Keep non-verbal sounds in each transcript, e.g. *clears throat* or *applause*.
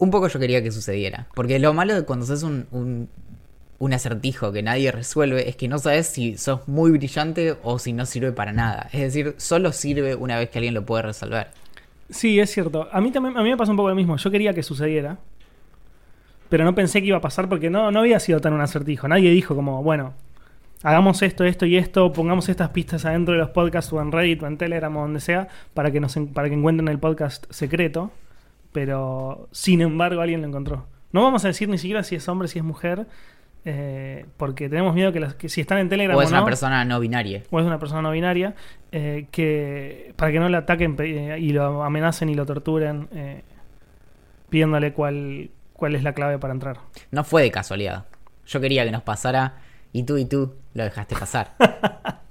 Un poco yo quería que sucediera. Porque lo malo de cuando haces un, un, un acertijo que nadie resuelve es que no sabes si sos muy brillante o si no sirve para nada. Es decir, solo sirve una vez que alguien lo puede resolver. Sí, es cierto. A mí también a mí me pasó un poco lo mismo. Yo quería que sucediera. Pero no pensé que iba a pasar porque no, no había sido tan un acertijo. Nadie dijo como, bueno, hagamos esto, esto y esto, pongamos estas pistas adentro de los podcasts o en Reddit o en Telegram o donde sea para que, nos, para que encuentren el podcast secreto. Pero, sin embargo, alguien lo encontró. No vamos a decir ni siquiera si es hombre, si es mujer, eh, porque tenemos miedo que, las- que si están en Telegram O o, es una no, persona no binaria. o es una persona no binaria, eh, que para que no le ataquen pe- y lo amenacen y lo torturen, eh, pidiéndole cuál, cuál es la clave para entrar. No fue de casualidad. Yo quería que nos pasara y tú y tú lo dejaste pasar. *laughs*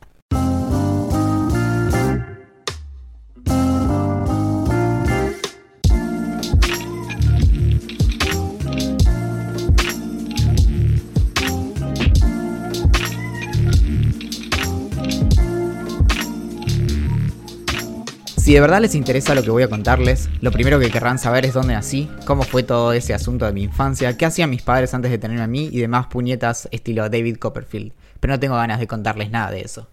Si de verdad les interesa lo que voy a contarles, lo primero que querrán saber es dónde nací, cómo fue todo ese asunto de mi infancia, qué hacían mis padres antes de tenerme a mí y demás puñetas estilo David Copperfield. Pero no tengo ganas de contarles nada de eso.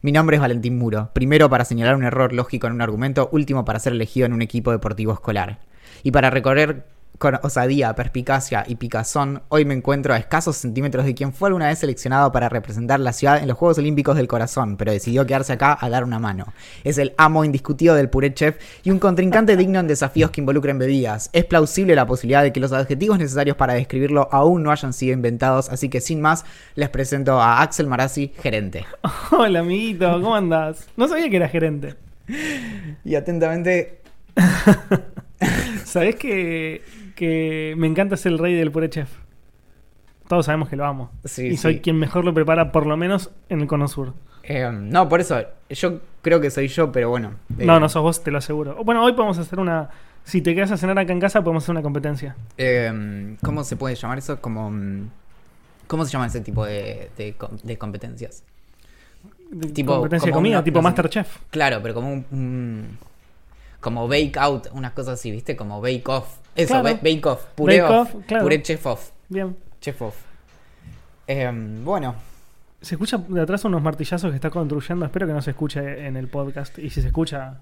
Mi nombre es Valentín Muro, primero para señalar un error lógico en un argumento, último para ser elegido en un equipo deportivo escolar. Y para recorrer con osadía, perspicacia y picazón, hoy me encuentro a escasos centímetros de quien fue alguna vez seleccionado para representar la ciudad en los Juegos Olímpicos del Corazón, pero decidió quedarse acá a dar una mano. Es el amo indiscutido del puré chef y un contrincante digno en desafíos que involucren bebidas. Es plausible la posibilidad de que los adjetivos necesarios para describirlo aún no hayan sido inventados, así que sin más, les presento a Axel Marazzi, gerente. *laughs* Hola, amiguito, ¿cómo andás? No sabía que era gerente. Y atentamente, *laughs* ¿Sabés que, que me encanta ser el rey del puré chef? Todos sabemos que lo amo. Sí, y soy sí. quien mejor lo prepara, por lo menos en el Cono Sur. eh, no, por eso, yo creo que soy yo, pero bueno. eh, No, no sos vos, te lo aseguro. Bueno, hoy podemos hacer una. Si te quedas a cenar acá en casa, podemos hacer una competencia. Eh, ¿Cómo se puede llamar eso? Como, mm, ¿Cómo se llama ese tipo de, de com- de competencias? De Tipo, competencia de comida, una- tipo no sé. Masterchef. Claro, pero como un, un- como bake out, unas cosas así, ¿viste? Como bake off. Eso, Claro. ba- bake off, puré Bake off, off, claro. puré chef off, Bien. chef off. Eh, bueno, Se escucha de atrás unos martillazos que está construyendo. Espero que no se escuche en el podcast. Y si se escucha.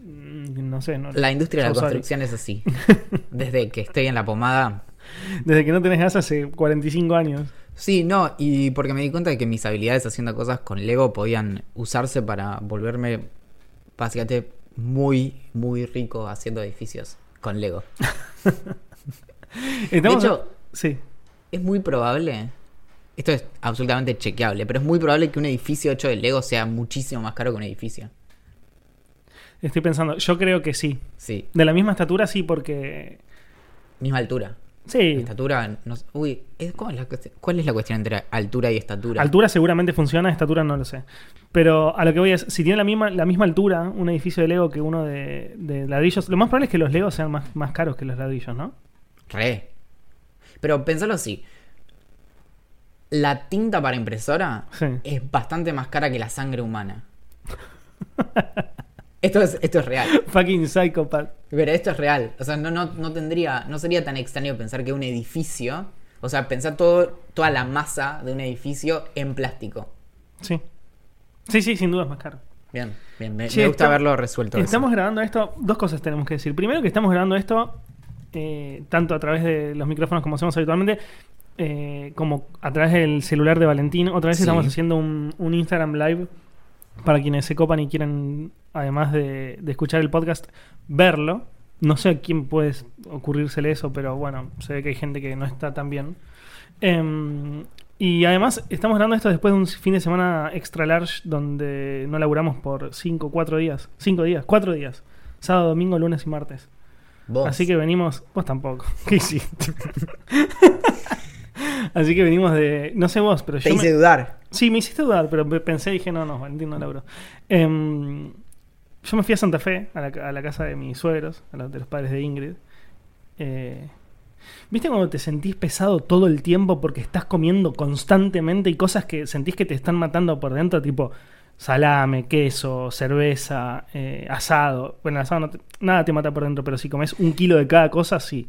mm, No sé. No, la industria de la sorry. construcción es así. *laughs* Desde que estoy en la pomada. Desde que no tenés gas hace 45 años. Sí, no, y porque me di cuenta de que mis habilidades haciendo cosas con Lego podían usarse para volverme básicamente muy, muy rico haciendo edificios con Lego. *laughs* De hecho, Sí. es muy probable, esto es absolutamente chequeable, pero es muy probable que un edificio hecho de Lego sea muchísimo más caro que un edificio. Estoy pensando. Yo creo que sí. Sí, De la misma estatura, sí, porque. misma altura. Sí. Estatura, no sé- uy, ¿es- ¿cuál, es la, cuestión- cuál es la cuestión entre altura y estatura? Altura seguramente funciona, estatura no lo sé. Pero a lo que voy es, si tiene la misma, la misma altura un edificio de Lego que uno de, de ladrillos, lo más probable es que los Legos sean más, más caros que los ladrillos, ¿no? Re. Pero pensalo así. La tinta para impresora Sí. es bastante más cara que la sangre humana. *laughs* esto, es, esto es real. *laughs* Fucking psychopath. Pero esto es real. O sea, no, no, no tendría. No sería tan extraño pensar que un edificio. O sea, pensar todo, toda la masa de un edificio en plástico. Sí. Sí, sí, sin duda es más caro. Bien, bien. Me, Che, me gusta está- haberlo resuelto. eso. Estamos grabando esto, dos cosas tenemos que decir. Primero que estamos grabando esto eh, tanto a través de los micrófonos como hacemos habitualmente, eh, como a través del celular de Valentín. Otra vez Sí. estamos haciendo un, un Instagram Live para quienes se copan y quieran, además de, de escuchar el podcast, verlo. No sé a quién puede ocurrírsele eso, pero bueno, se ve que hay gente que no está tan bien. Em, y además, estamos grabando esto después de un fin de semana extra large donde no laburamos por 5, 4 días. 5 días, 4 días. Sábado, domingo, lunes y martes. Vos. Así que venimos. Vos tampoco. ¿Qué hiciste? *laughs* Así que venimos de. No sé vos, pero Te yo. hice me- dudar. Sí, me hiciste dudar, pero pe- pensé, dije, no, no, Valentín no laburo. Em, yo me fui a Santa Fe, a la, ca- a la casa de mis suegros, a la de los padres de Ingrid. Eh, ¿Viste cuando te sentís pesado todo el tiempo porque estás comiendo constantemente y cosas que sentís que te están matando por dentro? Tipo salame, queso, cerveza, eh, asado. Bueno, asado no te- nada te mata por dentro, pero si comes un kilo de cada cosa, sí.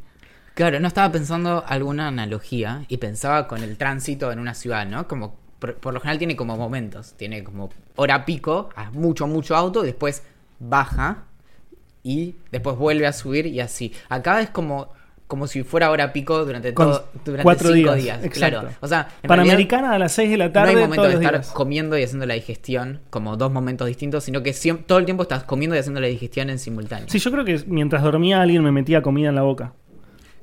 Claro, no estaba pensando alguna analogía y pensaba con el tránsito en una ciudad, ¿no? Como por, por lo general tiene como momentos, tiene como hora pico, a mucho, mucho auto, y después baja y después vuelve a subir y así. Acá es como, como si fuera hora pico durante, Con todo, durante cuatro cinco días. Claro. O sea, en realidad Panamericana a las 6 de la no tarde hay momento todos de estar días. comiendo y haciendo la digestión como dos momentos distintos, sino que siem- todo el tiempo estás comiendo y haciendo la digestión en simultáneo. Sí, yo creo que mientras dormía alguien me metía comida en la boca.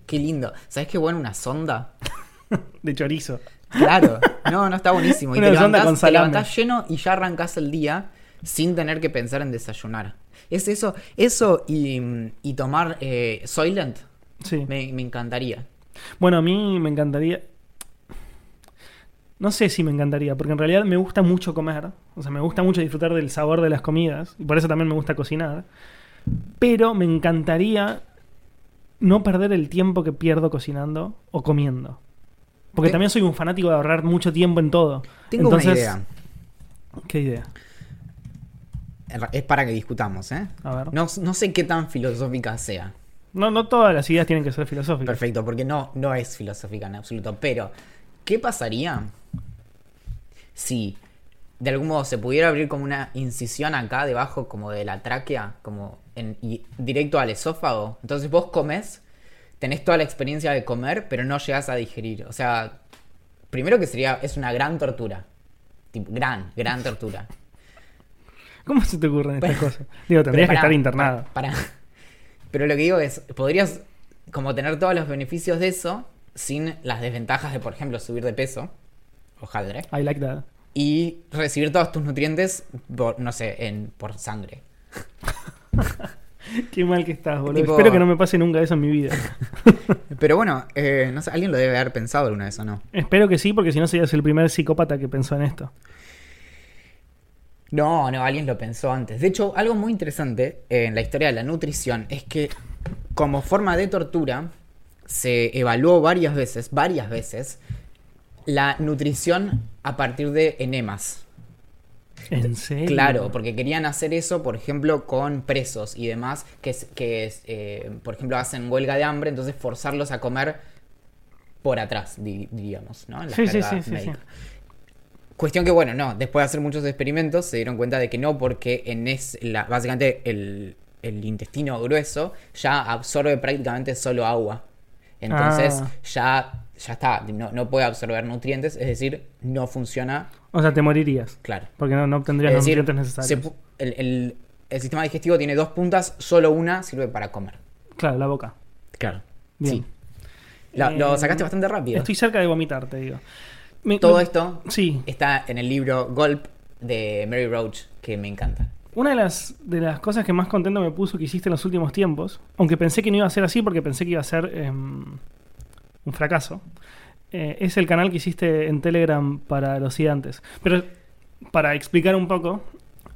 Qué lindo. ¿Sabes qué bueno una sonda? *laughs* De chorizo. Claro, no, no está buenísimo. Y Una te sonda levantás, con te levantás lleno y ya arrancás el día sin tener que pensar en desayunar. Es eso, eso y, y tomar eh, Soylent Sí. me, me encantaría. Bueno, a mí me encantaría. No sé si me encantaría, porque en realidad me gusta mucho comer. O sea, me gusta mucho disfrutar del sabor de las comidas. Y por eso también me gusta cocinar. Pero me encantaría no perder el tiempo que pierdo cocinando o comiendo. Porque Te- también soy un fanático de ahorrar mucho tiempo en todo. Tengo Entonces, una idea. ¿Qué idea? Es para que discutamos, ¿eh? A ver. No, no sé qué tan filosófica sea. No, no todas las ideas tienen que ser filosóficas. Perfecto, porque no, no es filosófica en absoluto. Pero, ¿qué pasaría si de algún modo se pudiera abrir como una incisión acá debajo, como de la tráquea, como en, y directo al esófago? Entonces vos comes, tenés toda la experiencia de comer, pero no llegas a digerir. O sea, primero que sería, es una gran tortura. Tipo, gran, gran tortura. ¿Cómo se te ocurren estas cosas? Digo, tendrías que estar internado. Pero lo que digo es, podrías como tener todos los beneficios de eso sin las desventajas de, por ejemplo, subir de peso, ojalá, I like that. Y recibir todos tus nutrientes, por, no sé, en, por sangre. Qué mal que estás, boludo. Tipo- Espero que no me pase nunca eso en mi vida. *laughs* Pero bueno, eh, no sé, alguien lo debe haber pensado alguna vez o no. Espero que sí, porque si no serías el primer psicópata que pensó en esto. No, no, alguien lo pensó antes. De hecho, algo muy interesante en la historia de la nutrición es que como forma de tortura se evaluó varias veces, varias veces, la nutrición a partir de enemas. ¿En serio? Claro, porque querían hacer eso, por ejemplo, con presos y demás, que, que eh, por ejemplo, hacen huelga de hambre, entonces forzarlos a comer por atrás, di- diríamos, ¿no? En la Sí, sí. Cuestión que, bueno, no, después de hacer muchos experimentos se dieron cuenta de que no, porque en es la, básicamente el, el intestino grueso ya absorbe prácticamente solo agua. Entonces Ah. ya, ya está, no, no puede absorber nutrientes, es decir, no funciona, O sea, te morirías. claro. Porque no, no obtendrías los decir, nutrientes necesarios. se el, el- el sistema digestivo tiene dos puntas, solo una sirve para comer. Claro, la boca. Claro. Bien. Sí. Lo, lo Eh, sacaste bastante rápido. Estoy cerca de vomitar, te digo. Me- Todo me- esto Sí. está en el libro Gulp de Mary Roach, que me encanta. Una de las, de las cosas que más contento me puso que hiciste en los últimos tiempos, aunque pensé que no iba a ser así porque pensé que iba a ser em, un fracaso, eh, es el canal que hiciste en Telegram para los gigantes. Pero para explicar un poco,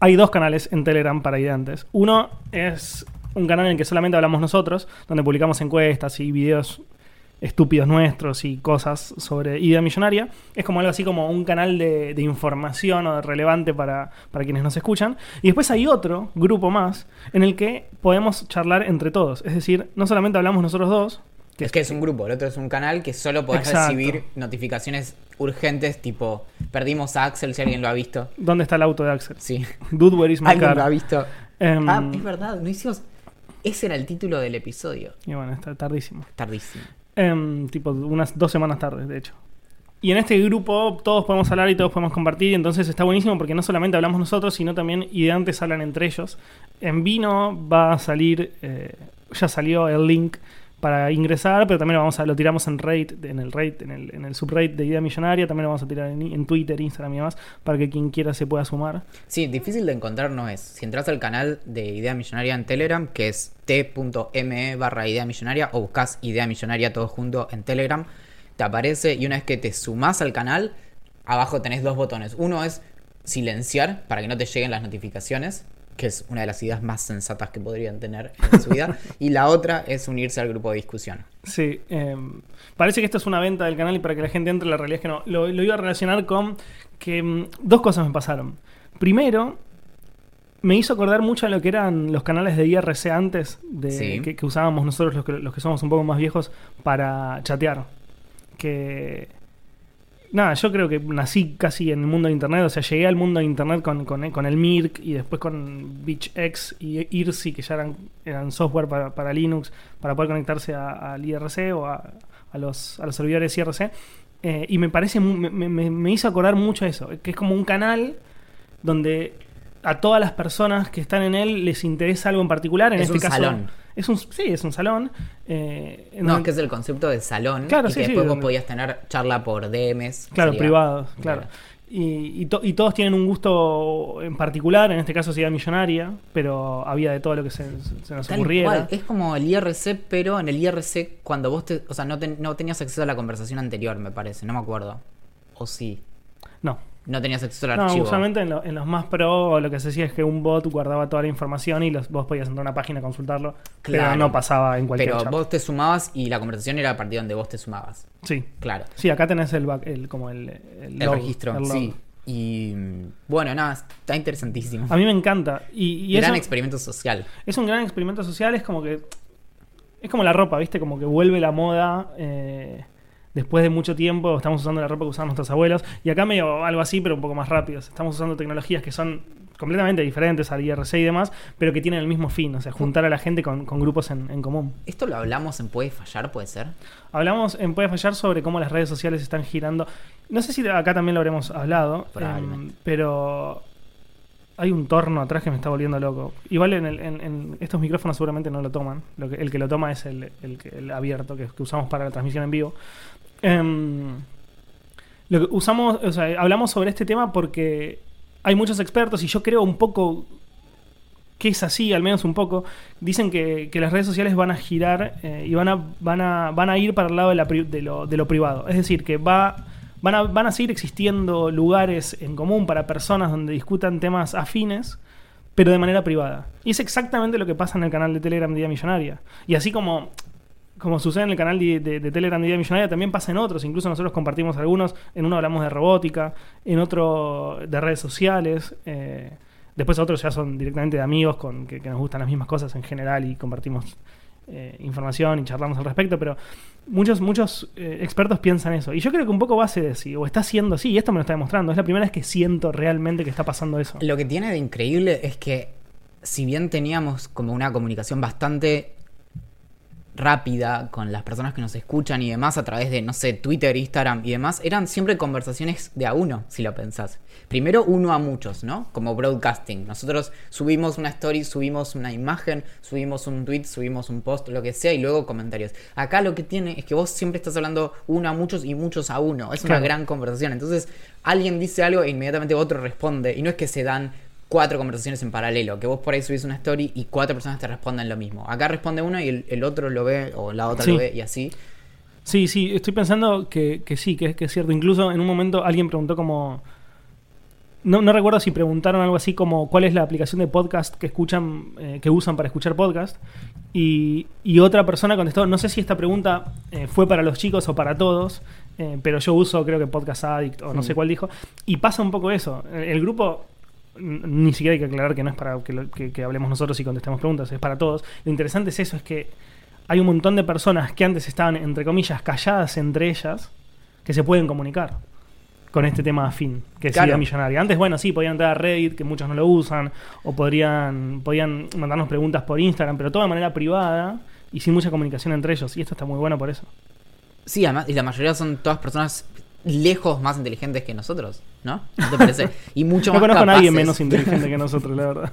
hay dos canales en Telegram para gigantes. Uno es un canal en el que solamente hablamos nosotros, donde publicamos encuestas y videos estúpidos nuestros y cosas sobre idea millonaria. Es como algo así como un canal de, de información o de relevante para, para quienes nos escuchan. Y después hay otro grupo más en el que podemos charlar entre todos. Es decir, no solamente hablamos nosotros dos, que es que es un grupo, el otro es un canal que solo podés Exacto. recibir notificaciones urgentes, tipo, perdimos a Axel si alguien lo ha visto. ¿dónde está el auto de Axel? Sí. *laughs* Dude, where is my Alguien car? lo ha visto. Em, Ah, es verdad, no hicimos. Ese era el título del episodio. y bueno, está tardísimo. Tardísimo. Em, tipo unas dos semanas tarde, de hecho. Y en este grupo todos podemos hablar y todos podemos compartir, y entonces está buenísimo porque no solamente hablamos nosotros, sino también ideantes hablan entre ellos. En Vino va a salir, eh, ya salió el link para ingresar, pero también lo, vamos a, lo tiramos en rate, en el rate, en el, en de Idea Millonaria, también lo vamos a tirar en, en Twitter, Instagram y demás, para que quien quiera se pueda sumar. Sí, difícil de encontrar no es. Si entras al canal de Idea Millonaria en Telegram, que es t.me barra Idea Millonaria, o buscas Idea Millonaria todo junto en Telegram, te aparece y una vez que te sumás al canal, abajo tenés dos botones. Uno es silenciar para que no te lleguen las notificaciones, que es una de las ideas más sensatas que podrían tener en su vida. *laughs* y la otra es unirse al grupo de discusión. Sí, eh, parece que esto es una venta del canal y para que la gente entre, la realidad es que no. Lo, lo iba a relacionar con que mm, dos cosas me pasaron. Primero, me hizo acordar mucho a lo que eran los canales de IRC antes, de, Sí. que, que usábamos nosotros los que, los que somos un poco más viejos para chatear. Que. Nada, yo creo que nací casi en el mundo de internet, o sea, llegué al mundo de internet con, con, con el Mirk y después con BitchX y IRC, que ya eran, eran software para, para Linux, para poder conectarse a- al IRC o a, a los, a los servidores IRC. Eh, y me parece, me, me- me hizo acordar mucho eso, que es como un canal donde a todas las personas que están en él les interesa algo en particular. En Es este un caso, salón. Es un, sí, es un salón. eh, No, es que es el concepto de salón. Claro, y sí, que sí, después vos donde- podías tener charla por DMs. Claro, privados, claro. Claro. Y, y to- y todos tienen un gusto en particular, en este caso sería millonaria, pero había de todo lo que se, se nos Tal ocurriera. cual, es como el IRC, pero en el IRC cuando vos te, o sea, no, ten- no tenías acceso a la conversación anterior, me parece, no me acuerdo. O sí, No, no tenías acceso al no archivo. usualmente en, lo- en los más pro lo que se hacía es que un bot guardaba toda la información y los, vos podías entrar a una página a consultarlo, pero Claro. no pasaba en cualquier pero chat. vos te sumabas y la conversación era a partir de donde vos te sumabas. Sí. Claro. Sí, acá tenés el, back- el como el, El log, registro, el sí. Y bueno, nada, está interesantísimo. A mí me encanta. Y, y Gran eso- experimento social. Es un gran experimento social, es como que. Es como la ropa, ¿viste? Como que vuelve la moda. eh, después de mucho tiempo estamos usando la ropa que usaban nuestros abuelos. Y acá medio algo así, pero un poco más rápido. Estamos usando tecnologías que son completamente diferentes al IRC y demás, pero que tienen el mismo fin, o sea, juntar a la gente con, con grupos en, en común. Esto lo hablamos en Puede Fallar, puede ser. Hablamos en Puede Fallar sobre cómo las redes sociales están girando. No sé si acá también lo habremos hablado, em, pero hay un torno atrás que me está volviendo loco. Igual en, el- en- en estos micrófonos seguramente no lo toman. Lo que, el que lo toma es el, el el abierto que, que usamos para la transmisión en vivo. Em, lo que usamos, o sea, hablamos sobre este tema porque hay muchos expertos y yo creo un poco que es así, al menos un poco. Dicen que, las redes sociales van a girar eh, y van a, van, a, van a ir para el lado de, lo, de lo privado. Es decir, que va, van, a, van a seguir existiendo lugares en común para personas donde discutan temas afines, pero de manera privada. Y es exactamente lo que pasa en el canal de Telegram Idea Millonaria. Y así como como sucede en el canal de, de- de Telegram de Millonaria, también pasa en otros. Incluso nosotros compartimos algunos. En uno hablamos de robótica, en otro de redes sociales. eh, después otros ya son directamente de amigos con, que, que nos gustan las mismas cosas en general y compartimos eh, información y charlamos al respecto. Pero muchos, muchos eh, expertos piensan eso. Y yo creo que un poco va a ser así, o está siendo así. Y esto me lo está demostrando. Es la primera vez que siento realmente que está pasando eso. Lo que tiene de increíble es que, si bien teníamos como una comunicación bastante rápida con las personas que nos escuchan y demás a través de, no sé, Twitter, Instagram y demás, eran siempre conversaciones de a uno, si lo pensás. Primero uno a muchos, ¿no? Como broadcasting. Nosotros subimos una story, subimos una imagen, subimos un tweet, subimos un post, lo que sea, y luego comentarios. Acá lo que tiene es que vos siempre estás hablando uno a muchos y muchos a uno. Es una gran conversación. Entonces, alguien dice algo e inmediatamente otro responde. Y no es que se dan cuatro conversaciones en paralelo, que vos por ahí subís una story y cuatro personas te responden lo mismo. Acá responde uno y el, el otro lo ve, o la otra Sí. lo ve, y así. Sí, sí, estoy pensando que, que sí, que, que es cierto. Incluso en un momento alguien preguntó como... No, no recuerdo si preguntaron algo así como cuál es la aplicación de podcast que escuchan, eh, que usan para escuchar podcast. Y, y otra persona contestó, no sé si esta pregunta eh, fue para los chicos o para todos, eh, pero yo uso creo que Podcast Addict o no sé cuál dijo. Y pasa un poco eso. El, el grupo, ni siquiera hay que aclarar que no es para que, lo- que- que hablemos nosotros y contestemos preguntas, es para todos. Lo interesante es eso, es que hay un montón de personas que antes estaban, entre comillas, calladas entre ellas, que se pueden comunicar con este tema afín, que es Claro. millonaria. Antes, bueno, sí, podían entrar a Reddit, que muchos no lo usan, o podrían, podían mandarnos preguntas por Instagram, pero todo de manera privada y sin mucha comunicación entre ellos. Y esto está muy bueno por eso. Sí, además, y la mayoría son todas personas lejos más inteligentes que nosotros, ¿no? ¿No te parece? Y mucho No más conozco a nadie menos inteligente que *laughs* nosotros, la verdad.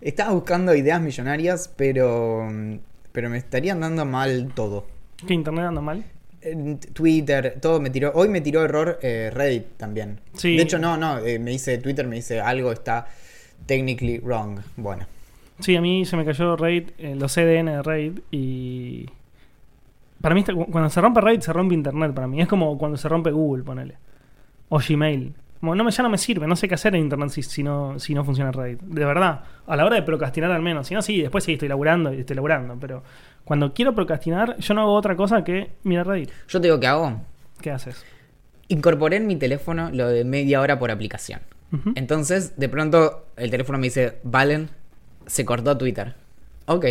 Estaba buscando ideas millonarias, pero pero me estarían dando mal todo. ¿Qué internet anda mal? Twitter, todo me tiró. Hoy me tiró error eh, Reddit también. Sí. De hecho, no, no. eh, me dice Twitter, me dice algo está technically wrong. Bueno. Sí, a mí se me cayó Raid, eh, los CDN de Raid y... Para mí, cuando se rompe Raid, se rompe Internet para mí. Es como cuando se rompe Google, ponele. O Gmail. Como no me, ya no me sirve, no sé qué hacer en Internet si, si no, si no funciona Raid. De verdad. A la hora de procrastinar al menos. Si no, sí, después sí estoy laburando y estoy laburando. Pero cuando quiero procrastinar, yo no hago otra cosa que mirar Raid. Yo te digo que hago. ¿Qué haces? Incorporé en mi teléfono lo de media hora por aplicación. Entonces, de pronto, el teléfono me dice, Valen, se cortó Twitter. Ok,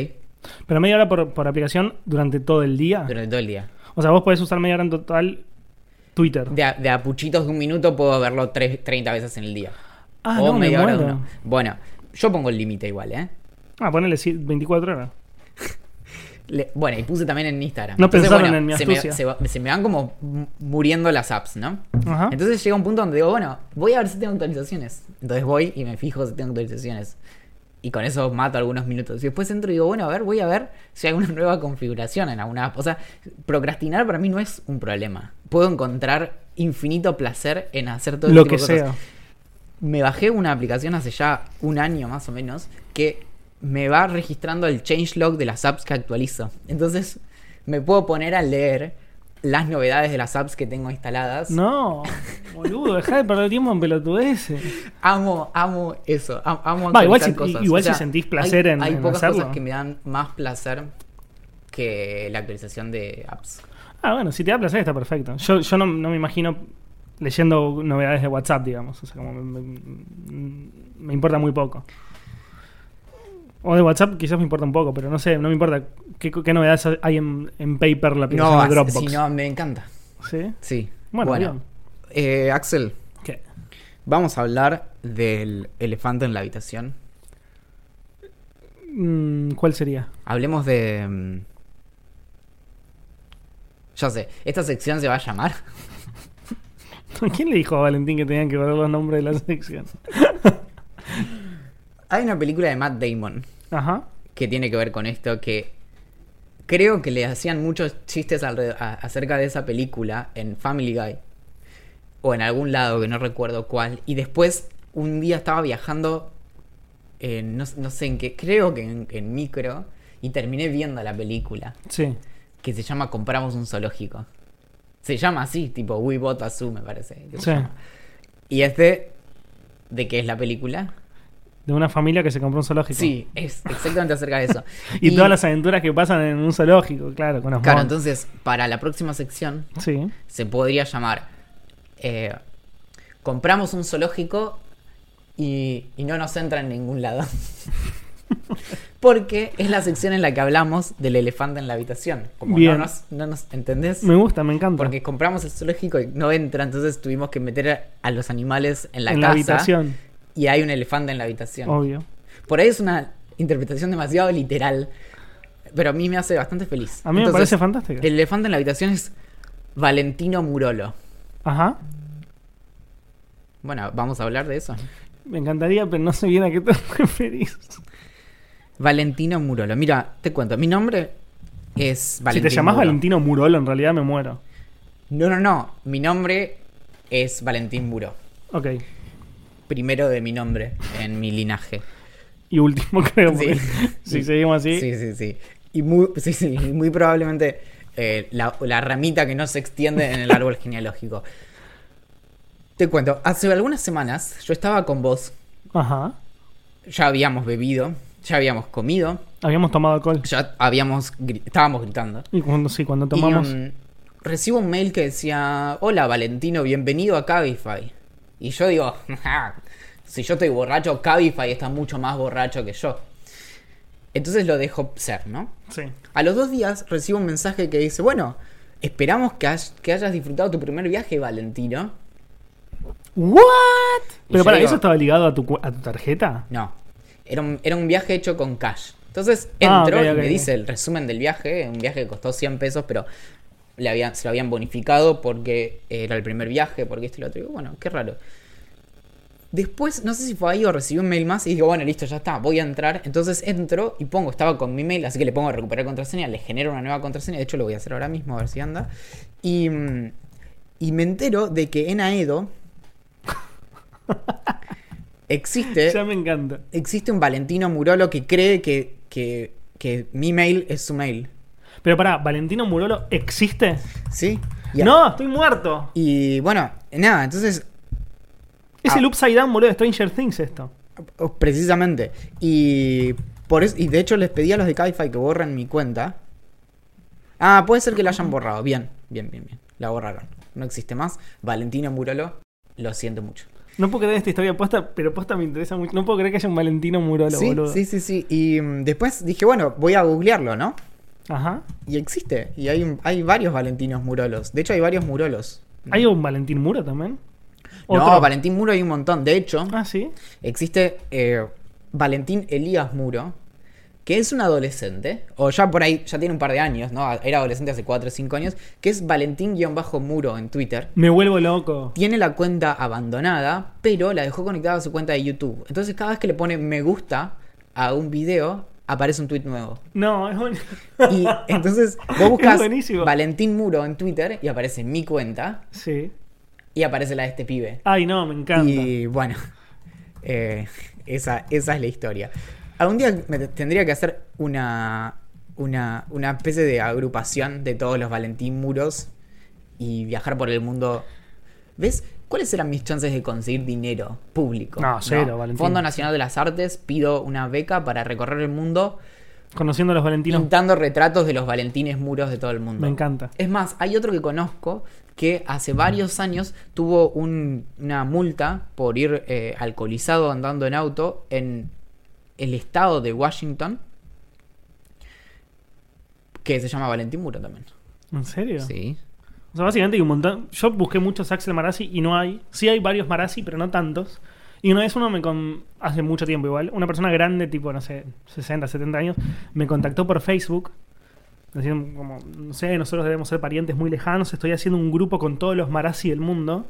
Pero media hora por, por aplicación durante todo el día. durante todo el día. O sea, vos podés usar media hora en total Twitter. De a, de a puchitos de un minuto puedo verlo tres- 30 veces en el día. Ah, o no, me media hora de muero. uno. Bueno, yo pongo el límite igual, ¿eh? Ah, ponele sí, 24 horas. *laughs* Le- bueno, y puse también en Instagram. No pensaron en mi se me, astucia. se se me van como mu- muriendo las apps, ¿no? Ajá. Entonces llega un punto donde digo, bueno, voy a ver si tengo actualizaciones. Entonces voy y me fijo si tengo actualizaciones. Y con eso mato algunos minutos. Y después entro y digo, bueno, a ver, voy a ver si hay una nueva configuración en alguna app. O sea, procrastinar para mí no es un problema. Puedo encontrar infinito placer en hacer todo Lo tipo que de cosas. sea. Me bajé una aplicación hace ya un año más o menos que me va registrando el changelog de las apps que actualizo. Entonces me puedo poner a leer las novedades de las apps que tengo instaladas. No, boludo, dejá de perder tiempo en pelotudeces. Amo, amo eso. am- Amo Va, igual si- cosas. igual si sentís placer hay, en- Hay en pocas hacerlo. cosas que me dan más placer que la actualización de apps. Ah, bueno, si te da placer está perfecto. Yo, yo no, no me imagino leyendo novedades de WhatsApp, digamos. O sea, como me, me- me importa muy poco. O de WhatsApp quizás me importa un poco, pero no sé, no me importa qué, qué novedades hay en, en paper la aplicación No, de Dropbox. si no, me encanta. ¿Sí? Sí. Bueno, eh, Axel, ¿Qué? vamos a hablar del elefante en la habitación. Mm, ¿Cuál sería? Hablemos de... mm, Ya sé, esta sección se va a llamar... *laughs* ¿Quién le dijo a Valentín que tenían que ver los nombres de la sección? *laughs* Hay una película de Matt Damon Ajá. que tiene que ver con esto que creo que le hacían muchos chistes a- acerca de esa película en Family Guy o en algún lado que no recuerdo cuál y después un día estaba viajando en, no, no sé en qué creo que en, en micro y terminé viendo la película Sí. que se llama Compramos un zoológico se llama así tipo We Bought a Zoo me parece Sí. y este de qué es la película De una familia que se compró un zoológico. sí es exactamente acerca de eso *laughs* Y, todas las aventuras que pasan en un zoológico, claro, con los Claro, entonces, para la próxima sección Sí. se podría llamar eh, Compramos un zoológico y, y no nos entra en ningún lado. *laughs* Porque es la sección en la que hablamos del elefante en la habitación. Como Bien. no nos, no nos entendés. Me gusta, me encanta. Porque compramos el zoológico y no entra, entonces tuvimos que meter a, a los animales en la en casa. la habitación, Y hay un elefante en la habitación. obvio. Por ahí es una interpretación demasiado literal. Pero a mí me hace bastante feliz. A mí me parece fantástico. el elefante en la habitación es Valentino Murolo. Ajá. Bueno, vamos a hablar de eso. Me encantaría, pero no sé bien a qué te *laughs* referís. Valentino Murolo. Mira, te cuento. Mi nombre es Valentín. si te llamás Muro. Valentino Murolo, en realidad me muero. No, no, no. Mi nombre es Valentín Muro. Ok. Primero de mi nombre en mi linaje. Y último, *laughs* creo. Sí. si seguimos así. Sí, sí, sí. Y muy, sí, sí, muy probablemente eh, la, la ramita que no se extiende en el árbol genealógico. Te cuento, hace algunas semanas yo estaba con vos, Ajá. ya habíamos bebido, ya habíamos comido, Habíamos tomado alcohol. ya habíamos estábamos gritando. Y cuando sí, cuando tomamos. Y, mm, recibo un mail que decía, hola Valentino, bienvenido a Cabify. Y yo digo, "Ja, si yo estoy borracho, Cabify está mucho más borracho que yo. Entonces lo dejo ser, ¿no? Sí. A los dos días recibo un mensaje que dice, bueno, esperamos que, has- que hayas disfrutado tu primer viaje, Valentino. ¿What? Y Pero para, digo- ¿eso estaba ligado a tu, a tu tarjeta? No, era un, era un viaje hecho con cash. Entonces Ah, entro y me dice el resumen del viaje, un viaje que costó 100 pesos, pero le habían, se lo habían bonificado porque era el primer viaje, porque esto y lo otro. Y bueno, qué raro. Después, no sé si fue ahí o recibí un mail más y digo, bueno, listo, ya está, voy a entrar. Entonces entro y pongo, estaba con mi mail, así que le pongo recuperar contraseña, le genero una nueva contraseña, de hecho lo voy a hacer ahora mismo, a ver si anda. Y, y me entero de que en Aedo existe, *laughs* Ya me encanta. existe un Valentino Murolo que cree que, que, que mi mail es su mail. Pero pará, ¿Valentino Murolo existe? ¿Sí? No, estoy muerto. y bueno, nada, entonces Es Ah. el Upside Down, boludo, de Stranger Things esto. Oh, Precisamente. Y por eso, y de hecho les pedí a los de Cabify que borren mi cuenta. Ah, puede ser que la hayan borrado. Bien, bien, bien, bien. La borraron. No existe más. Valentino Murolo, lo siento mucho. No puedo creer esta historia posta, pero posta me interesa mucho. No puedo creer que haya un Valentino Murolo, sí, boludo. sí, sí, sí. Y mm, después dije, bueno, voy a googlearlo, ¿no? Ajá. Y existe. Y hay, un- hay varios Valentinos Murolos. De hecho, hay varios Murolos. ¿Hay un Valentín Muro también? No, ¿Otro? Valentín Muro hay un montón. De hecho, Ah, sí. Existe eh, Valentín Elías Muro, que es un adolescente, o ya por ahí, ya tiene un par de años, ¿no? Era adolescente hace 4 o 5 años, que es Valentín-Muro en Twitter. Me vuelvo loco. Tiene la cuenta abandonada, pero la dejó conectada a su cuenta de YouTube. Entonces cada vez que le pone me gusta a un video, aparece un tweet nuevo. No, es un... Y entonces *laughs* vos buscas. Valentín Muro en Twitter y aparece mi cuenta Sí. y aparece la de este pibe. Ay, no, me encanta. Y bueno, *laughs* eh, esa, esa es la historia. Algún día me te- tendría que hacer una, una, una especie de agrupación de todos los Valentín Muros y viajar por el mundo. ¿Ves? ¿Cuáles eran mis chances de conseguir dinero público? No, cero, Valentín. Fondo Nacional de las Artes, pido una beca para recorrer el mundo Conociendo a los Valentinos, pintando retratos de los Valentines Muros de todo el mundo. me encanta. Es más, hay otro que conozco que hace varios años tuvo un- una multa por ir eh, alcoholizado andando en auto en el estado de Washington, que se llama Valentín Muro también. ¿En serio? Sí. O sea, básicamente hay un montón. Yo busqué muchos Axel Marazzi y no hay. Sí hay varios Marazzi, pero no tantos. Y una vez uno me con... hace mucho tiempo igual, una persona grande, tipo, no sé, 60, 70 años, me contactó por Facebook. Decían como, no sé, nosotros debemos ser parientes muy lejanos. Estoy haciendo un grupo con todos los Marazzi del mundo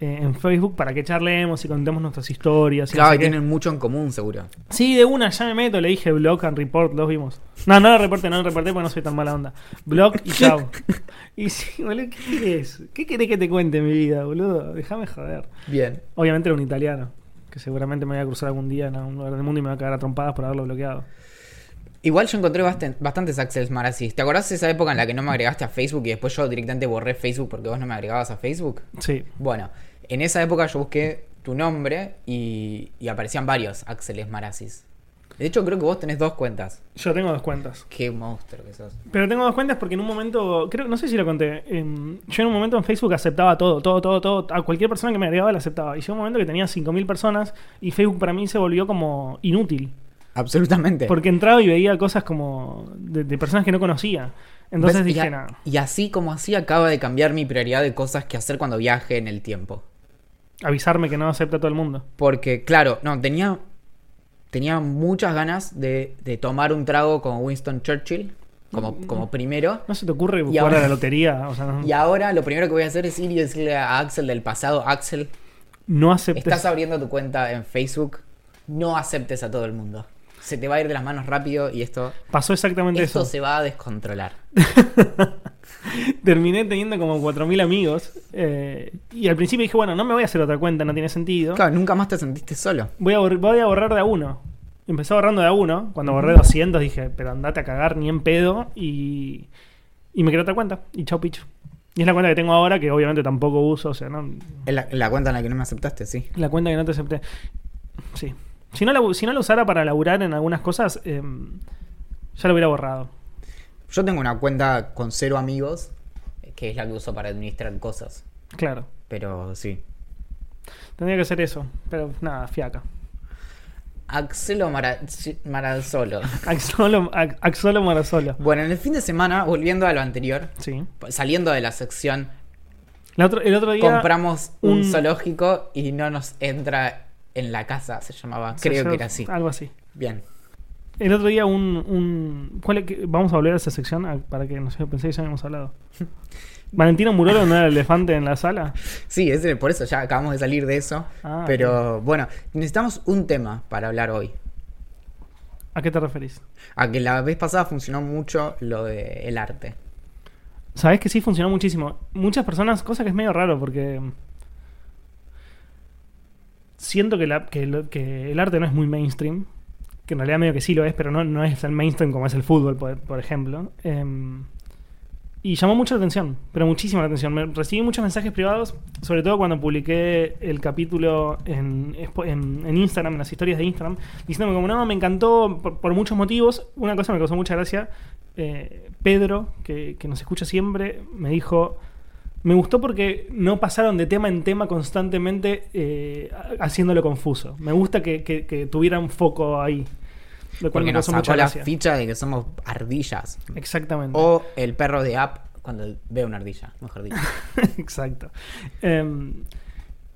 eh, en Facebook para que charlemos y contemos nuestras historias. y no Claro, sé y tienen mucho en común, seguro. Sí, de una, ya me meto, le dije blog and report, los vimos. No, no lo reporté, no lo reporté porque no soy tan mala onda. Blog y chao. *laughs* y sí, boludo, ¿qué querés? ¿Qué querés que te cuente mi vida, boludo? Déjame joder. Bien. Obviamente era un italiano, que seguramente me voy a cruzar algún día en algún lugar del mundo y me va a cagar a trompadas por haberlo bloqueado. Igual yo encontré bastan- bastantes Axels Marazzi. ¿Te acordás de esa época en la que no me agregaste a Facebook y después yo directamente borré Facebook porque vos no me agregabas a Facebook? Sí. Bueno, en esa época yo busqué tu nombre y, y aparecían varios Axeles Maracis. De hecho, creo que vos tenés dos cuentas. Yo tengo dos cuentas. Qué monstruo que sos. Pero tengo dos cuentas porque en un momento, creo, no sé si lo conté, em, yo en un momento en Facebook aceptaba todo, todo, todo, todo, a cualquier persona que me agregaba la aceptaba. Y llegó un momento que tenía 5.000 personas y Facebook para mí se volvió como inútil. Absolutamente. Porque entraba y veía cosas como de, de personas que no conocía. Entonces ¿Ves? y, dije, a- nada. y así como así acaba de cambiar mi prioridad de cosas que hacer cuando viaje en el tiempo. Avisarme que no acepta todo el mundo. Porque, claro, no, tenía, tenía muchas ganas de, de tomar un trago con Winston Churchill como, como primero. ¿No se te ocurre jugar ahora- a la lotería? O sea, no, *laughs* Y ahora lo primero que voy a hacer es ir y decirle a Axel del pasado, Axel, no aceptes. Estás abriendo tu cuenta en Facebook. No aceptes a todo el mundo. Se te va a ir de las manos rápido y esto, Pasó exactamente esto eso. se va a descontrolar. *laughs* Terminé teniendo como 4.000 amigos. eh, y al principio dije, bueno, no me voy a hacer otra cuenta, no tiene sentido. Claro, nunca más te sentiste solo. Voy, a voy a borrar de a uno. Empecé borrando de a uno. Cuando borré 200 dije, pero andate a cagar ni en pedo. Y, y me creé otra cuenta. Y chau picho. Y es la cuenta que tengo ahora que obviamente tampoco uso. O sea, no, En la, la cuenta en la que no me aceptaste, sí. La cuenta que no te acepté. Sí. Si no la, si no la usara para laburar en algunas cosas, em, ya lo hubiera borrado. Yo tengo una cuenta con cero amigos, que es la que uso para administrar cosas. Claro. Pero sí. Tendría que ser eso. Pero nada, fiaca. Axelo Mara- Marazolo. *laughs* Axolo, Ax- Axolo Marazolo. Bueno, en el fin de semana, volviendo a lo anterior, Sí. saliendo de la sección, El otro, el otro día. compramos un, un- zoológico y no nos entra en la casa, se llamaba. se- Creo se- que era así. Algo así. Bien. el otro día un... un ¿cuál es vamos a volver a esa sección a- para que no sé, pensé que ya habíamos hablado. *laughs* Valentino Murolo no era el elefante en la sala. Sí, ese, por eso ya acabamos de salir de eso. Ah, pero bueno, necesitamos un tema para hablar hoy. ¿A qué te referís? A que la vez pasada funcionó mucho lo del el arte. Sabés que sí funcionó muchísimo. Muchas personas, cosa que es medio raro porque siento que, el arte no es muy mainstream. Que en realidad medio que sí lo es, pero no, no es el mainstream como es el fútbol, por, ejemplo. Em, y llamó mucho la atención, pero muchísima la atención. Me, recibí muchos mensajes privados, sobre todo cuando publiqué el capítulo en, en- Instagram, en las historias de Instagram, diciéndome como, no, me encantó por, muchos motivos. Una cosa me causó mucha gracia. eh, Pedro, que nos escucha siempre, me dijo, me gustó porque no pasaron de tema en tema constantemente eh, ha- haciéndolo confuso. Me gusta que, que, que tuvieran foco ahí. Lo cual Porque me nos mucha sacó la gracia. ficha de que somos ardillas. Exactamente. O el perro de app cuando ve una ardilla, mejor dicho. *laughs* Exacto. Em,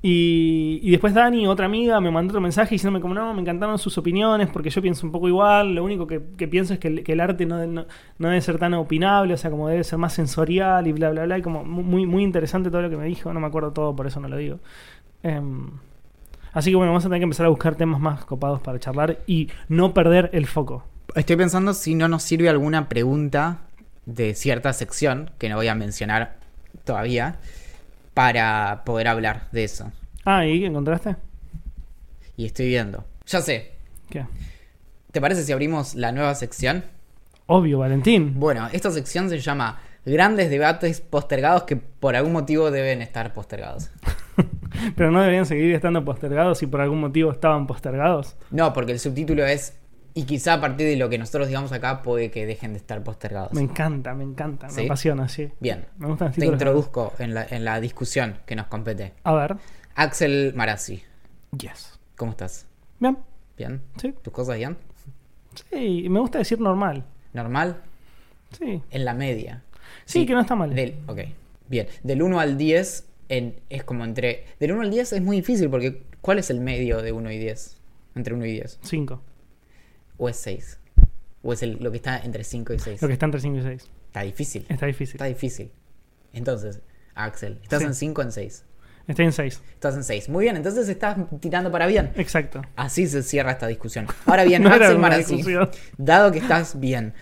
y, y después Dani, otra amiga, me mandó otro mensaje diciéndome como no, me encantaron sus opiniones porque yo pienso un poco igual, lo único que, pienso es que el, arte no, debe ser tan opinable, o sea, como debe ser más sensorial y bla, bla, bla, y como mu- muy, muy interesante todo lo que me dijo, no me acuerdo todo, por eso no lo digo. Em, así que bueno, vamos a tener que empezar a buscar temas más copados para charlar y no perder el foco. Estoy pensando si no nos sirve alguna pregunta de cierta sección, que no voy a mencionar todavía, para poder hablar de eso. Ah, ¿y qué encontraste? Y estoy viendo. Ya sé. ¿Qué? ¿Te parece si abrimos la nueva sección? Obvio, Valentín. Bueno, esta sección se llama Grandes debates postergados que por algún motivo deben estar postergados. *laughs* Pero no deberían seguir estando postergados si por algún motivo estaban postergados. No, porque el subtítulo es y quizá a partir de lo que nosotros digamos acá puede que dejen de estar postergados. Me encanta, me encanta, me ¿Sí? apasiona, sí. Bien. Me gustan Te introduzco en la, en la discusión que nos compete. A ver. Axel Marazzi, Yes. ¿cómo estás? Bien. ¿Bien? Sí. ¿Tus cosas bien? Sí, me gusta decir normal. ¿Normal? Sí. En la media. Sí, que no está mal. Del, ok, bien. Del 1 al 10 en- es como entre... Del 1 al 10 es muy difícil porque ¿cuál es el medio de 1 y 10? Entre 1 y 10. Cinco. ¿O es 6? ¿O es el- lo que está entre 5 y 6? Lo que está entre 5 y 6. Está difícil. Está difícil. Está difícil. Entonces, Axel, ¿estás Sí. en 5 o en 6? Estoy en 6. Estás en 6. Muy bien, entonces estás tirando para bien. Exacto. Así se cierra esta discusión. Ahora bien, *laughs* No Axel Marazzi, dado que estás bien,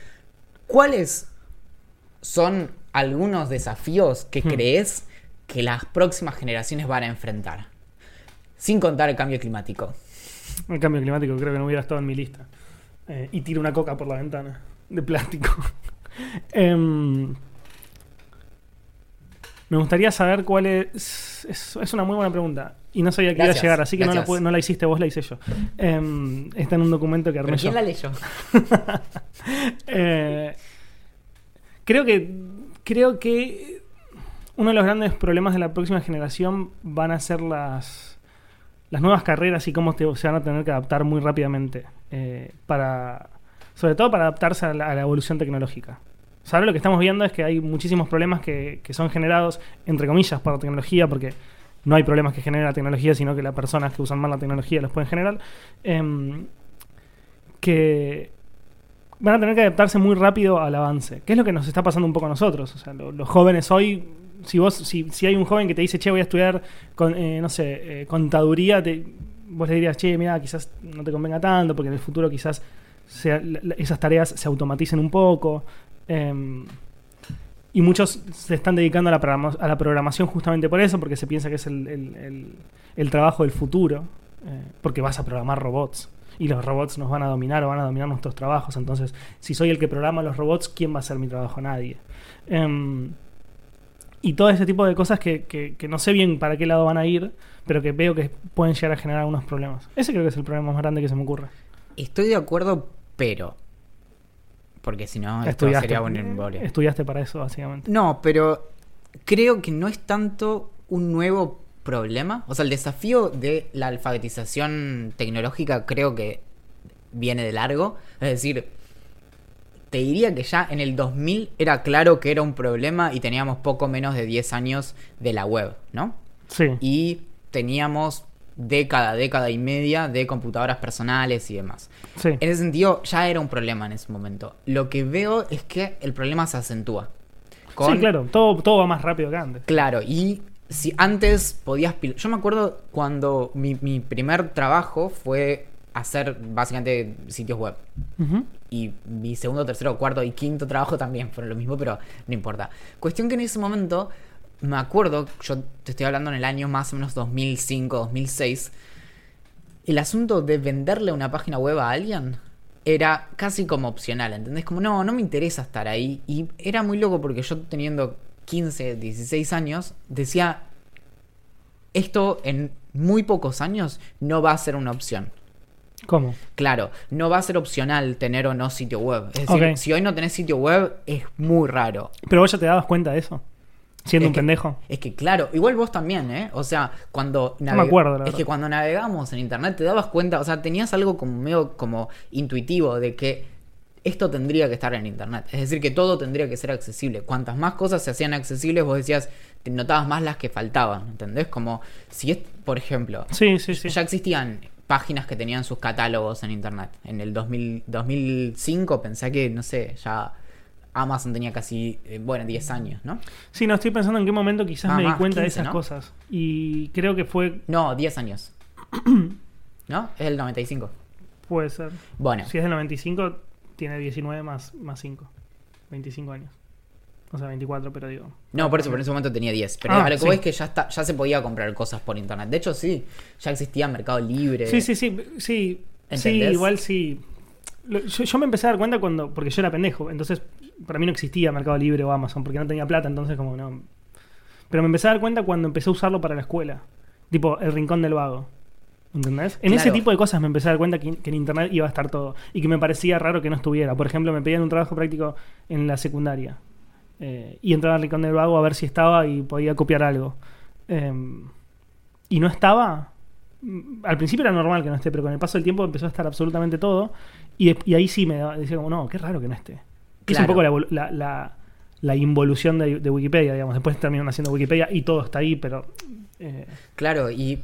¿cuáles son algunos desafíos que Hmm. crees que las próximas generaciones van a enfrentar? Sin contar el cambio climático. El cambio climático creo que no hubiera estado en mi lista. Eh, y tiro una coca por la ventana. De plástico. *laughs* Em, me gustaría saber cuál es, es. es una muy buena pregunta. Y no sabía que iba a Gracias, llegar, así que no la, gracias. no la hiciste vos, la hice yo. Em, está en un documento que armé ¿Pero yo. quién la leyó? *laughs* Eh, creo que creo que uno de los grandes problemas de la próxima generación van a ser las las nuevas carreras y cómo se van a tener que adaptar muy rápidamente eh, para sobre todo para adaptarse a la, evolución tecnológica. O sea, ahora lo que estamos viendo es que hay muchísimos problemas que, que son generados, entre comillas, por la tecnología, porque no hay problemas que genere la tecnología, sino que las personas que usan mal la tecnología los pueden generar. Em, que van a tener que adaptarse muy rápido al avance. ¿Qué es lo que nos está pasando un poco a nosotros? O sea, lo- los jóvenes hoy, si vos, si, si hay un joven que te dice, che, voy a estudiar con, eh, no sé, eh, contaduría, vos le dirías, che, mira, quizás no te convenga tanto, porque en el futuro quizás esas tareas se automaticen un poco. Em, y muchos se están dedicando a la, a la programación justamente por eso, porque se piensa que es el- el trabajo del futuro, eh, porque vas a programar robots. Y los robots nos van a dominar o van a dominar nuestros trabajos. Entonces, si soy el que programa los robots, ¿quién va a hacer mi trabajo? Nadie. Em, y todo ese tipo de cosas que, que- que no sé bien para qué lado van a ir, pero que veo que pueden llegar a generar algunos problemas. Ese creo que es el problema más grande que se me ocurre. Estoy de acuerdo, pero... Porque si no, esto sería un embolio. estudiaste para eso, básicamente. No, pero creo que no es tanto un nuevo problema. O sea, el desafío de la alfabetización tecnológica creo que viene de largo. Es decir, te diría que ya en el 2000 era claro que era un problema y teníamos poco menos de 10 años de la web, ¿no? Sí. Y teníamos década, década y media de computadoras personales y demás. Sí. En ese sentido, ya era un problema en ese momento. Lo que veo es que el problema se acentúa. Sí, claro, todo, todo va más rápido que antes. Claro, y si antes podías... Yo me acuerdo cuando mi, mi primer trabajo fue hacer básicamente sitios web. Y mi segundo, tercero, cuarto y quinto trabajo también fueron lo mismo, pero no importa. Cuestión que en ese momento, me acuerdo, yo te estoy hablando en el año más o menos 2005, 2006, el asunto de venderle una página web a alguien era casi como opcional, ¿entendés? Como, no, no me interesa estar ahí. Y era muy loco porque yo teniendo 15, 16 años, decía, esto en muy pocos años no va a ser una opción. ¿Cómo? Claro, no va a ser opcional tener o no sitio web. Es decir, si hoy no tenés sitio web, es muy raro. Pero vos ya te dabas cuenta de eso. Siendo Es un que- pendejo. Es que claro, igual vos también, ¿eh? O sea, cuando me acuerdo, la es que cuando navegamos en internet te dabas cuenta, o sea, tenías algo como medio como intuitivo de que esto tendría que estar en internet. Es decir, que todo tendría que ser accesible. Cuantas más cosas se hacían accesibles, vos decías, te notabas más las que faltaban, ¿entendés? Como si es, por ejemplo, Sí, sí, sí. ya existían páginas que tenían sus catálogos en internet. En el 2000 2005 pensé que, no sé, ya Amazon tenía casi, eh, bueno, 10 años, ¿no? Sí, no estoy pensando en qué momento quizás Ah, me di cuenta 15, de esas ¿no? cosas. Y creo que fue. No, 10 años. *clears throat* ¿No? Es el 95. Puede ser. Bueno, Si es del 95, tiene 19 más, más 5. 25 años. O sea, 24, pero digo. no, por eso, por ese momento tenía 10. Pero Ah, a lo que sí. voy es que ya, está, ya se podía comprar cosas por internet. De hecho, sí, ya existía Mercado Libre. Sí, sí, sí. Sí, sí igual sí. Yo, yo me empecé a dar cuenta cuando. Porque yo era pendejo. Entonces, para mí no existía Mercado Libre o Amazon. Porque no tenía plata. Entonces, como no. Pero me empecé a dar cuenta cuando empecé a usarlo para la escuela. Tipo, el rincón del vago. ¿Entendés? En ese tipo de cosas me empecé a dar cuenta que, que en internet iba a estar todo. Y que me parecía raro que no estuviera. Por ejemplo, me pedían un trabajo práctico en la secundaria. Eh, y entraba al rincón del vago a ver si estaba y podía copiar algo. Em, y no estaba. Mm, Al principio era normal que no esté, pero con el paso del tiempo empezó a estar absolutamente todo. Y, y ahí sí me decía como, no, qué raro que no esté. Que Es un poco la, la, la- la involución de, de Wikipedia, digamos. Después terminaron haciendo Wikipedia y todo está ahí, pero... eh, Claro, y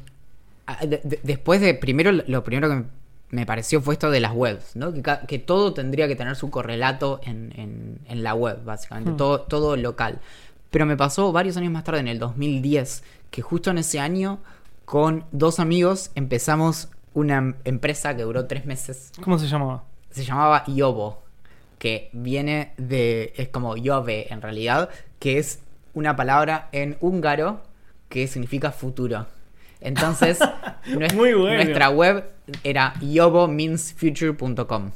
ah, de- de- después de, primero, lo primero que me pareció fue esto de las webs, ¿no? Que, que todo tendría que tener su correlato en, en- en la web, básicamente, Hmm. todo, todo local. Pero me pasó varios años más tarde, en el 2010, que justo en ese año, con dos amigos, empezamos una em- empresa que duró tres meses. ¿Cómo se llamaba? Se llamaba Yobo, que viene de, es como Yove en realidad, que es una palabra en húngaro que significa futuro. Entonces, *laughs* nues- Muy bueno. nuestra web era yobo-means-future.com.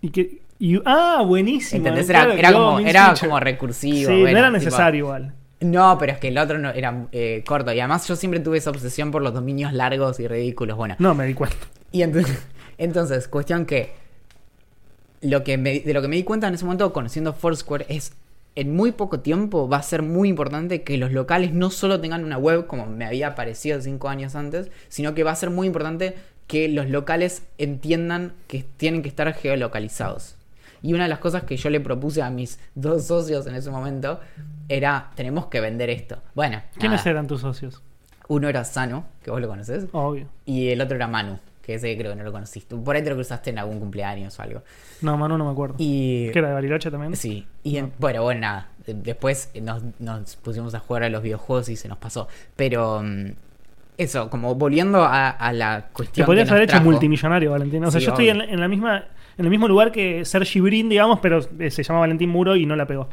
Y que, y- ah, buenísimo. ¿Entendés? eh, Era, claro, era Yo, como, era Future. como recursivo. Sí, bueno, no era tipo- necesario igual. No, pero es que el otro no, era eh, corto. Y además yo siempre tuve esa obsesión por los dominios largos y ridículos. Bueno, No, me di cuenta. Y entonces, *laughs* entonces, cuestión que, lo que me- de lo que me di cuenta en ese momento conociendo Foursquare es en muy poco tiempo va a ser muy importante que los locales no solo tengan una web como me había parecido cinco años antes, sino que va a ser muy importante que los locales entiendan que tienen que estar geolocalizados. Y una de las cosas que yo le propuse a mis dos socios en ese momento era, tenemos que vender esto. Bueno, ¿Quiénes nada. eran tus socios? uno era Sano, que vos lo conoces, Obvio. y el otro era Manu, que ese creo que no lo conociste. Por ahí te lo cruzaste en algún cumpleaños o algo. No, Manu, no me acuerdo. Y. ¿Qué era de Bariloche también? Sí. Y en- bueno, bueno, nada. De- Después nos, nos pusimos a jugar a los videojuegos y se nos pasó. Pero. mm, Eso, como volviendo a, a la Te cuestión. podrías que nos haber hecho multimillonario, Valentín. O sea, Sí, yo estoy en, en la misma, en el mismo lugar que Sergi Brin, digamos, pero eh, se llama Valentín Muro y no la pegó.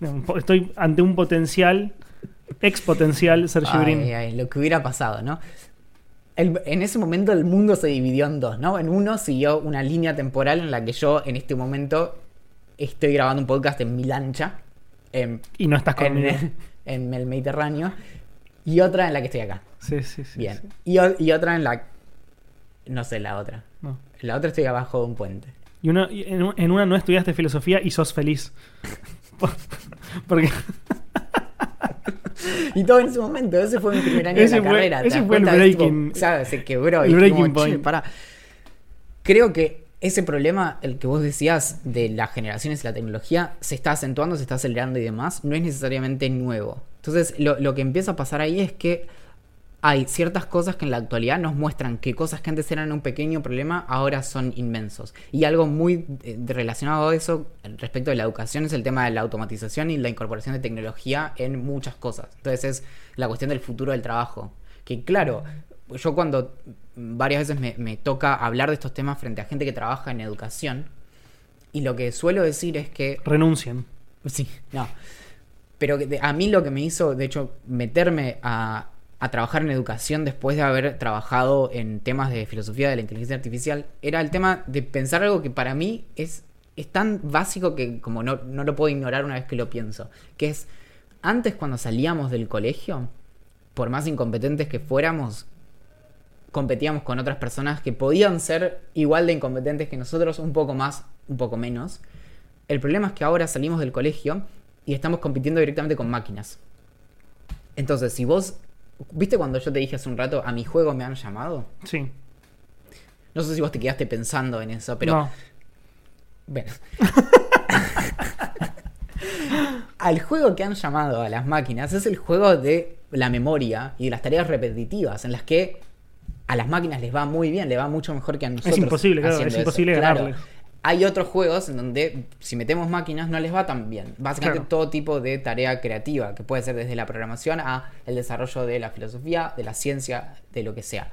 *laughs* Estoy ante un potencial, expotencial Sergi Ay, Brin. ay, lo que hubiera pasado, ¿no? El- en ese momento el mundo se dividió en dos, ¿no? En uno siguió una línea temporal en la que yo en este momento estoy grabando un podcast en mi lancha. En, Y no estás conmigo. en, *laughs* en el Mediterráneo. Y otra en la que estoy acá. Sí, sí, sí. Bien. sí. Y, otra en la... No sé, la otra. No. La otra estoy abajo de un puente. Y una- y en, en una no estudiaste filosofía y sos feliz. Por- *laughs* *laughs* Porque Y todo en ese momento, ese fue mi primer año Ese de la fue- carrera. ¿te ese fue el breaking- o sea, se quebró. el y breaking como, point. pará. Creo que ese problema, el que vos decías de las generaciones y la tecnología, se está acentuando, se está acelerando y demás, no es necesariamente nuevo. Entonces, lo, lo que empieza a pasar ahí es que hay ciertas cosas que en la actualidad nos muestran que cosas que antes eran un pequeño problema ahora son inmensos. Y algo muy eh, relacionado a eso respecto de la educación es el tema de la automatización y la incorporación de tecnología en muchas cosas. Entonces es la cuestión del futuro del trabajo. Que claro, yo cuando varias veces me, me toca hablar de estos temas frente a gente que trabaja en educación, y lo que suelo decir es que Renuncien. Sí, no. Pero a mí lo que me hizo, de hecho, meterme a, a trabajar en educación después de haber trabajado en temas de filosofía de la inteligencia artificial, era el tema de pensar algo que para mí es, es tan básico que como no, no lo puedo ignorar una vez que lo pienso. Que es, antes cuando salíamos del colegio, por más incompetentes que fuéramos, competíamos con otras personas que podían ser igual de incompetentes que nosotros, un poco más, un poco menos. El problema es que ahora salimos del colegio y estamos compitiendo directamente con máquinas. Entonces, si vos... ¿Viste cuando yo te dije hace un rato, a mi juego me han llamado? Sí. No sé si vos te quedaste pensando en eso, pero... No. Bueno. *laughs* Al juego que han llamado a las máquinas es el juego de la memoria y de las tareas repetitivas, en las que a las máquinas les va muy bien, les va mucho mejor que a nosotros. imposible, claro, es eso. imposible Claro. Hay otros juegos en donde si metemos máquinas no les va tan bien. Básicamente Claro. todo tipo de tarea creativa, que puede ser desde la programación a el desarrollo de la filosofía, de la ciencia, de lo que sea.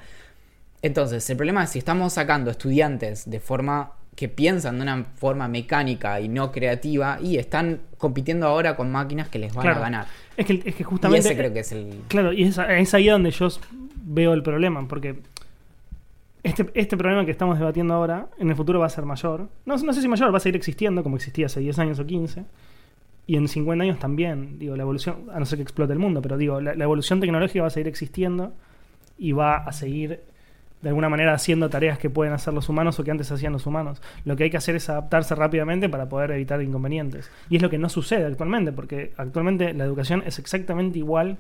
Entonces, el problema es si estamos sacando estudiantes de forma que piensan de una forma mecánica y no creativa y están compitiendo ahora con máquinas que les van Claro. a ganar. Es que, es que Y justamente. ese creo que es el... Claro, y es, es ahí donde yo veo el problema, porque este, este problema que estamos debatiendo ahora, en el futuro va a ser mayor. No, no sé si mayor, va a seguir existiendo como existía hace 10 años o 15. Y en 50 años también, digo, la evolución, a no ser que explote el mundo, pero digo, la, la evolución tecnológica va a seguir existiendo y va a seguir de alguna manera haciendo tareas que pueden hacer los humanos o que antes hacían los humanos. Lo que hay que hacer es adaptarse rápidamente para poder evitar inconvenientes. Y es lo que no sucede actualmente, porque actualmente la educación es exactamente igual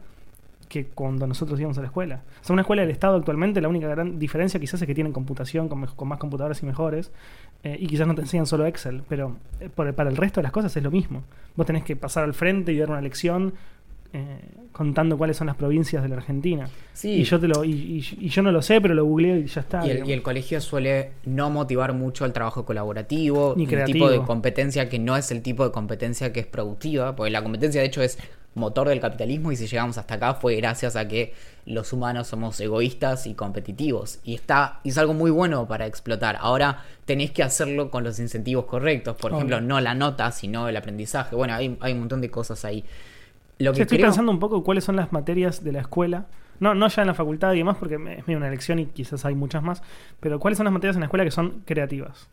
que cuando nosotros íbamos a la escuela. O sea, una escuela del Estado actualmente, la única gran diferencia quizás es que tienen computación con, más computadoras y mejores, eh, y quizás no te enseñan solo Excel, pero eh, por- para el resto de las cosas es lo mismo. Vos tenés que pasar al frente y dar una lección eh, contando cuáles son las provincias de la Argentina. Sí. Y yo te lo y, y- y yo no lo sé, pero lo googleo y ya está. Y el, y el colegio suele no motivar mucho el trabajo colaborativo, Ni creativo. tipo de competencia que no es el tipo de competencia que es productiva, porque la competencia de hecho es motor del capitalismo y si llegamos hasta acá fue gracias a que los humanos somos egoístas y competitivos y está y es algo muy bueno para explotar. Ahora tenéis que hacerlo con los incentivos correctos, por Obvio. ejemplo, no la nota, sino el aprendizaje. Bueno, hay, hay un montón de cosas ahí. Lo estoy creo- pensando un poco cuáles son las materias de la escuela. No, no ya en la facultad y demás, porque es medio una elección y quizás hay muchas más. Pero cuáles son las materias en la escuela que son creativas.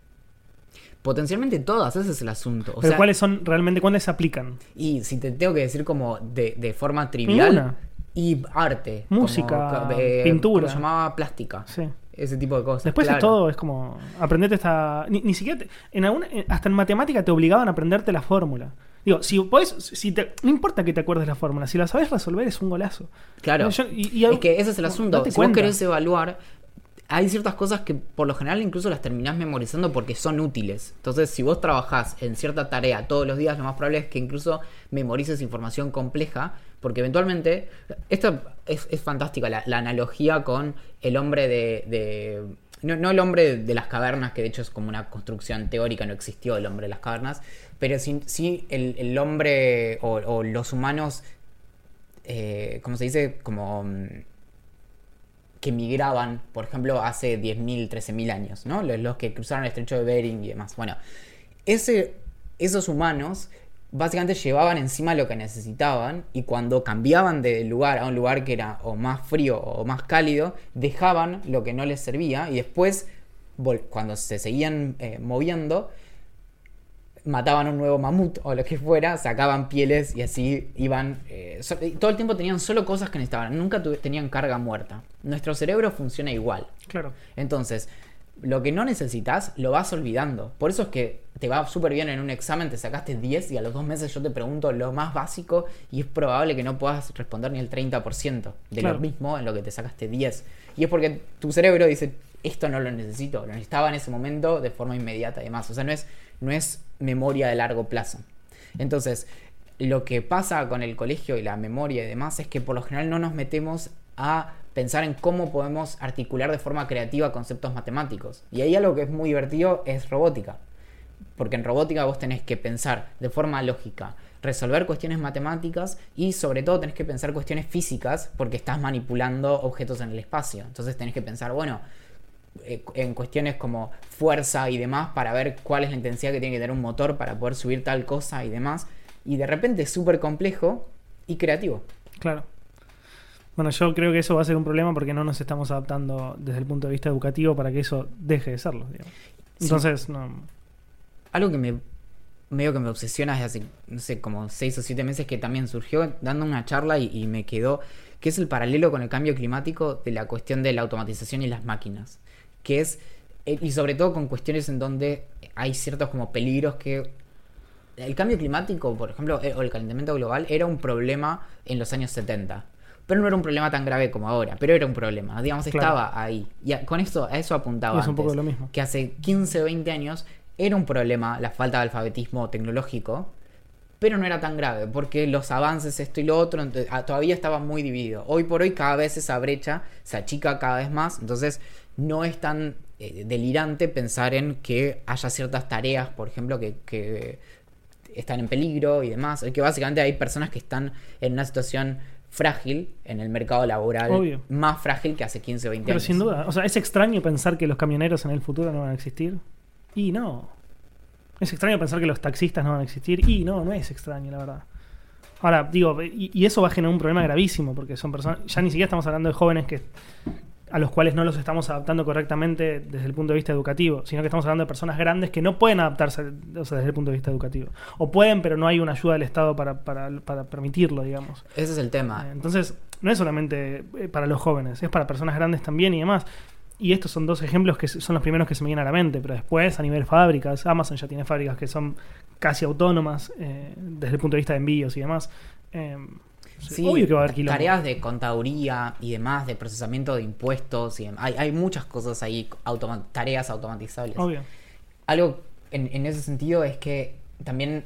potencialmente todas, ese es el asunto. O pero sea, cuáles son realmente, cuáles se aplican. Y si te tengo que decir como de, de forma trivial. Ninguna. Y arte. Música, como, eh, pintura. ¿cómo se llamaba plástica. Sí. Ese tipo de cosas. Después claro. es todo, es como aprenderte esta. Ni, ni siquiera. te- en alguna, hasta en matemática te obligaban a aprenderte la fórmula. Digo, si podés, si te, no importa que te acuerdes la fórmula, si la sabes resolver es un golazo. Claro. Yo- y- y- es que ese es el asunto. si cuenta. vos querés evaluar, hay ciertas cosas que por lo general incluso las terminás memorizando porque son útiles. Entonces, si vos trabajás en cierta tarea todos los días, lo más probable es que incluso memorices información compleja, porque eventualmente, esta es, es fantástica, la, la analogía con el hombre de... de- no, no el hombre de las cavernas, que de hecho es como una construcción teórica, no existió el hombre de las cavernas, pero sí, sí el, el hombre o, los humanos eh, ¿cómo se dice? Como mm, que migraban, por ejemplo, hace 10.000, 13.000 años, ¿no? Los, los que cruzaron el estrecho de Bering y demás. Bueno, ese, esos humanos básicamente llevaban encima lo que necesitaban y cuando cambiaban de lugar a un lugar que era o más frío o más cálido, dejaban lo que no les servía y después, cuando se seguían eh, moviendo, mataban un nuevo mamut o lo que fuera, sacaban pieles y así iban. eh, so- todo el tiempo tenían solo cosas que necesitaban, nunca tenían carga muerta. Nuestro cerebro funciona igual. Claro. Entonces, lo que no necesitas lo vas olvidando. Por eso es que te va súper bien en un examen, te sacaste 10 y a los dos meses yo te pregunto lo más básico y es probable que no puedas responder ni el 30% de Claro. lo mismo en lo que te sacaste 10. Y es porque tu cerebro dice, esto no lo necesito, lo necesitaba en ese momento de forma inmediata y demás. O sea, no es, no es memoria de largo plazo. Entonces, lo que pasa con el colegio y la memoria y demás es que por lo general no nos metemos a pensar en cómo podemos articular de forma creativa conceptos matemáticos. Y ahí algo que es muy divertido es robótica. Porque en robótica vos tenés que pensar de forma lógica, resolver cuestiones matemáticas y sobre todo tenés que pensar cuestiones físicas porque estás manipulando objetos en el espacio. Entonces tenés que pensar, bueno, eh, en cuestiones como fuerza y demás para ver cuál es la intensidad que tiene que tener un motor para poder subir tal cosa y demás. Y de repente es súper complejo y creativo. Claro. Bueno, yo creo que eso va a ser un problema porque no nos estamos adaptando desde el punto de vista educativo para que eso deje de serlo. digamos. Sí. Entonces, no. Algo que me medio que me obsesiona desde hace, no sé, como 6 o 7 meses que también surgió dando una charla y, y me quedó, que es el paralelo con el cambio climático de la cuestión de la automatización y las máquinas. Que es, eh, y sobre todo con cuestiones en donde hay ciertos como peligros que... El cambio climático, por ejemplo, eh, o el calentamiento global, era un problema en los años 70. Pero no era un problema tan grave como ahora, pero era un problema. Digamos, Claro. estaba ahí. Y a- con eso, a eso apuntaba. Es un poco lo mismo. que hace 15 o 20 años era un problema la falta de alfabetismo tecnológico, pero no era tan grave, porque los avances, esto y lo otro, ah, todavía estaba muy dividido. Hoy por hoy cada vez esa brecha se achica cada vez más, entonces no es tan eh, delirante pensar en que haya ciertas tareas, por ejemplo, que, que están en peligro y demás, que básicamente hay personas que están en una situación frágil en el mercado laboral, Obvio. más frágil que hace 15 o 20 Pero años. sin duda, o sea, es extraño pensar que los camioneros en el futuro no van a existir. Y no. Es extraño pensar que los taxistas no van a existir. Y no, no es extraño, la verdad. Ahora, digo, y, y eso va a generar un problema gravísimo, porque son personas. Ya ni siquiera estamos hablando de jóvenes que a los cuales no los estamos adaptando correctamente desde el punto de vista educativo, sino que estamos hablando de personas grandes que no pueden adaptarse o sea, desde el punto de vista educativo. O pueden, pero no hay una ayuda del Estado para, para, para permitirlo, digamos. Ese es el tema. Eh, Entonces, no es solamente eh, para los jóvenes, es para personas grandes también y demás. Y estos son dos ejemplos que son los primeros que se me vienen a la mente, pero después a nivel fábricas, Amazon ya tiene fábricas que son casi autónomas eh, desde el punto de vista de envíos y demás. Eh, Sí, obvio que va a haber quilombo. tareas de contaduría y demás, de procesamiento de impuestos y hay, hay muchas cosas ahí, automa- tareas automatizables. Obvio. Algo en, en ese sentido es que también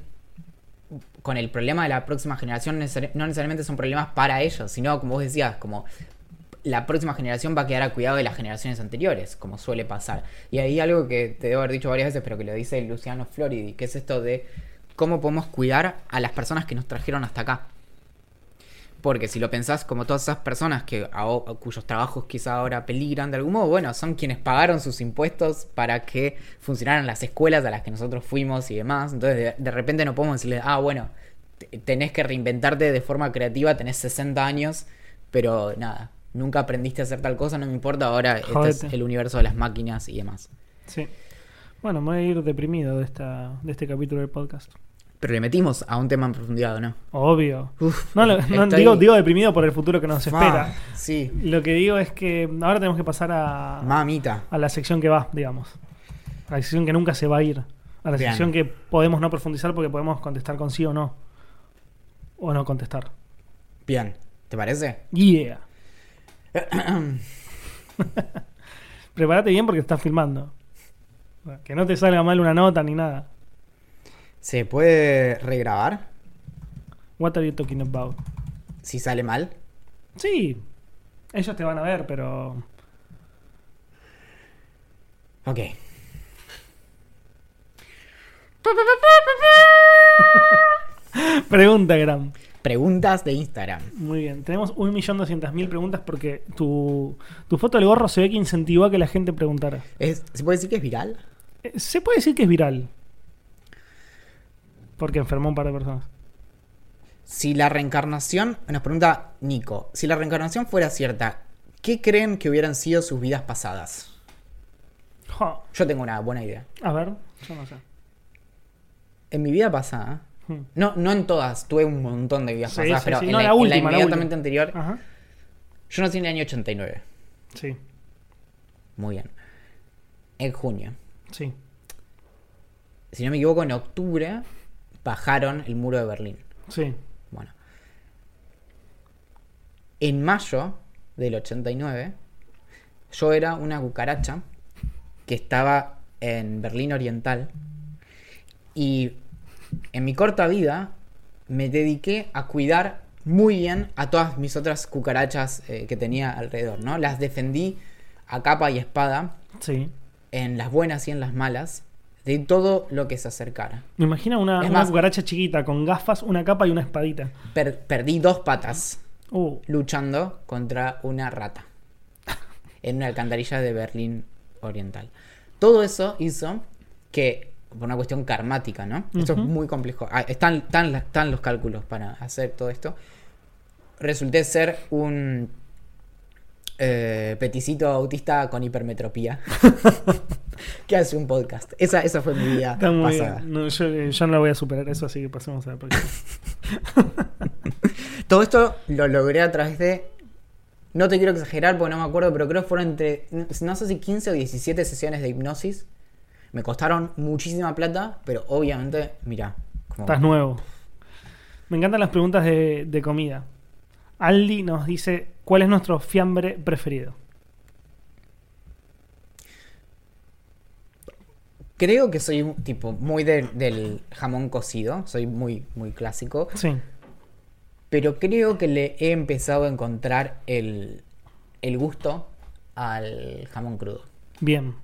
con el problema de la próxima generación neces- no necesariamente son problemas para ellos, sino como vos decías, como la próxima generación va a quedar a cuidado de las generaciones anteriores, como suele pasar. Y ahí algo que te debo haber dicho varias veces, pero que lo dice Luciano Floridi, que es esto de cómo podemos cuidar a las personas que nos trajeron hasta acá. Porque si lo pensás, como todas esas personas que a- a cuyos trabajos quizá ahora peligran de algún modo, bueno, son quienes pagaron sus impuestos para que funcionaran las escuelas a las que nosotros fuimos y demás. Entonces, de, de repente no podemos decirle, ah, bueno, te- tenés que reinventarte de forma creativa, tenés 60 años, pero nada, nunca aprendiste a hacer tal cosa, no me importa, ahora este es el universo de las máquinas y demás. Sí. Bueno, me voy a ir deprimido de, esta, de este capítulo del podcast. Pero le metimos a un tema en profundidad, ¿o ¿no? Obvio. Uf, No, lo- no, *laughs* estoy- digo, digo deprimido por el futuro que nos espera. Sí, Lo que digo es que ahora tenemos que pasar a, mamita. a la sección que va, digamos. A la sección que nunca se va a ir. A la Bien. sección que podemos no profundizar porque podemos contestar con sí o no. O no contestar. Bien, ¿te parece? Yeah. *coughs* *laughs* Prepárate bien porque estás filmando. Que no te salga mal una nota ni nada. ¿Se puede regrabar What are you talking about? si sale mal? Sí. Ellos te van a ver, pero. Ok. *laughs* Pregunta, Gram. Preguntas de Instagram. Muy bien. Tenemos 1.200.000 preguntas porque tu, tu foto del gorro se ve que incentivó a que la gente preguntara. Es- ¿Se puede decir que es viral? Eh, Se puede decir que es viral. Porque enfermó un par de personas. Si la reencarnación, nos pregunta Nico, si la reencarnación fuera cierta, ¿qué creen que hubieran sido sus vidas pasadas? Jo. Yo tengo una buena idea. A ver, yo no sé. En mi vida pasada, Hmm. no, no en todas, tuve un montón de vidas Sí, pasadas, sí, pero sí. en, No, la, la en la última, la inmediatamente anterior, Ajá. yo nací en el año 89. Sí, Muy bien. En junio. sí. Si no me equivoco, en octubre bajaron el muro de Berlín. Sí. Bueno. En mayo del 89, yo era una cucaracha que estaba en Berlín Oriental y en mi corta vida me dediqué a cuidar muy bien a todas mis otras cucarachas eh, que tenía alrededor, ¿no? Las defendí a capa y espada, Sí. en las buenas y en las malas, de todo lo que se acercara. Me imagino una, una más- cucaracha chiquita con gafas, una capa y una espadita. Per- perdí dos patas Uh, luchando contra una rata en una alcantarilla de Berlín Oriental. Todo eso hizo que, por una cuestión karmática, ¿no? Esto es muy complejo. Ah, están, están, están los cálculos para hacer todo esto. Resulté ser un eh, peticito autista con hipermetropía *laughs* que hace un podcast. Esa, esa fue mi vida está muy pasada. bien. No, yo, yo no lo voy a superar eso, así que pasemos a la próxima. *laughs* Todo esto lo logré a través de. No te quiero exagerar porque no me acuerdo, pero creo que fueron entre. No sé si 15 o 17 sesiones de hipnosis. Me costaron muchísima plata, pero obviamente, mira. como- Estás nuevo. Me encantan las preguntas de, de comida. Aldi nos dice, ¿cuál es nuestro fiambre preferido? Creo que soy un tipo muy de- del jamón cocido. Soy muy, muy clásico. Sí. Pero creo que le he empezado a encontrar el, el gusto al jamón crudo. Bien.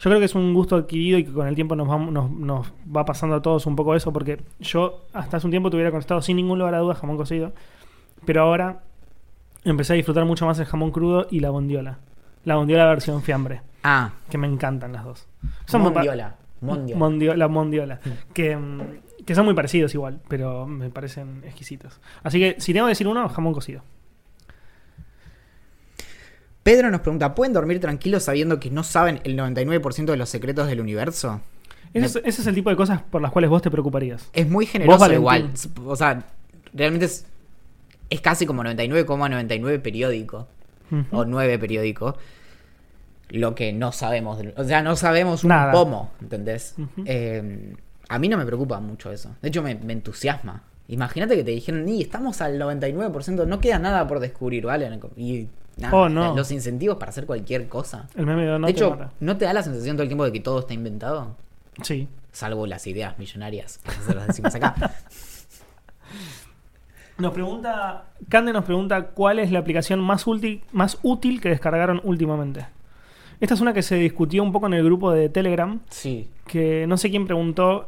Yo creo que es un gusto adquirido y que con el tiempo nos, vamos- nos, nos va pasando a todos un poco eso, porque yo hasta hace un tiempo te hubiera contestado sin ningún lugar a dudas jamón cocido, pero ahora empecé a disfrutar mucho más el jamón crudo y la bondiola. La bondiola versión fiambre, Ah, que me encantan las dos. Son mondiola. Mondiola. Mondio- la mondiola. Que, mm, que son muy parecidos igual, pero me parecen exquisitos. Así que si tengo que decir uno, jamón cocido. Pedro nos pregunta, ¿pueden dormir tranquilos sabiendo que no saben el 99% de los secretos del universo? Ese, es, ese es el tipo de cosas por las cuales vos te preocuparías. Es muy generoso igual. O sea, realmente es, es casi como 99,99 periódico. O 9 periódico. Lo que no sabemos. O sea, no sabemos un Nada. pomo. ¿Entendés? Eh, a mí no me preocupa mucho eso. De hecho, me, me entusiasma. Imagínate que te dijeron, ni estamos al 99%, no queda nada por descubrir, ¿vale? Y nada, Oh, no. los incentivos para hacer cualquier cosa. El meme de no de hecho. ¿no te da la sensación todo el tiempo de que todo está inventado? Sí. Salvo las ideas millonarias. que se las decimos acá. *laughs* Nos pregunta, Cande nos pregunta cuál es la aplicación más útil, más útil que descargaron últimamente. Esta es una que se discutió un poco en el grupo de Telegram, Sí. que no sé quién preguntó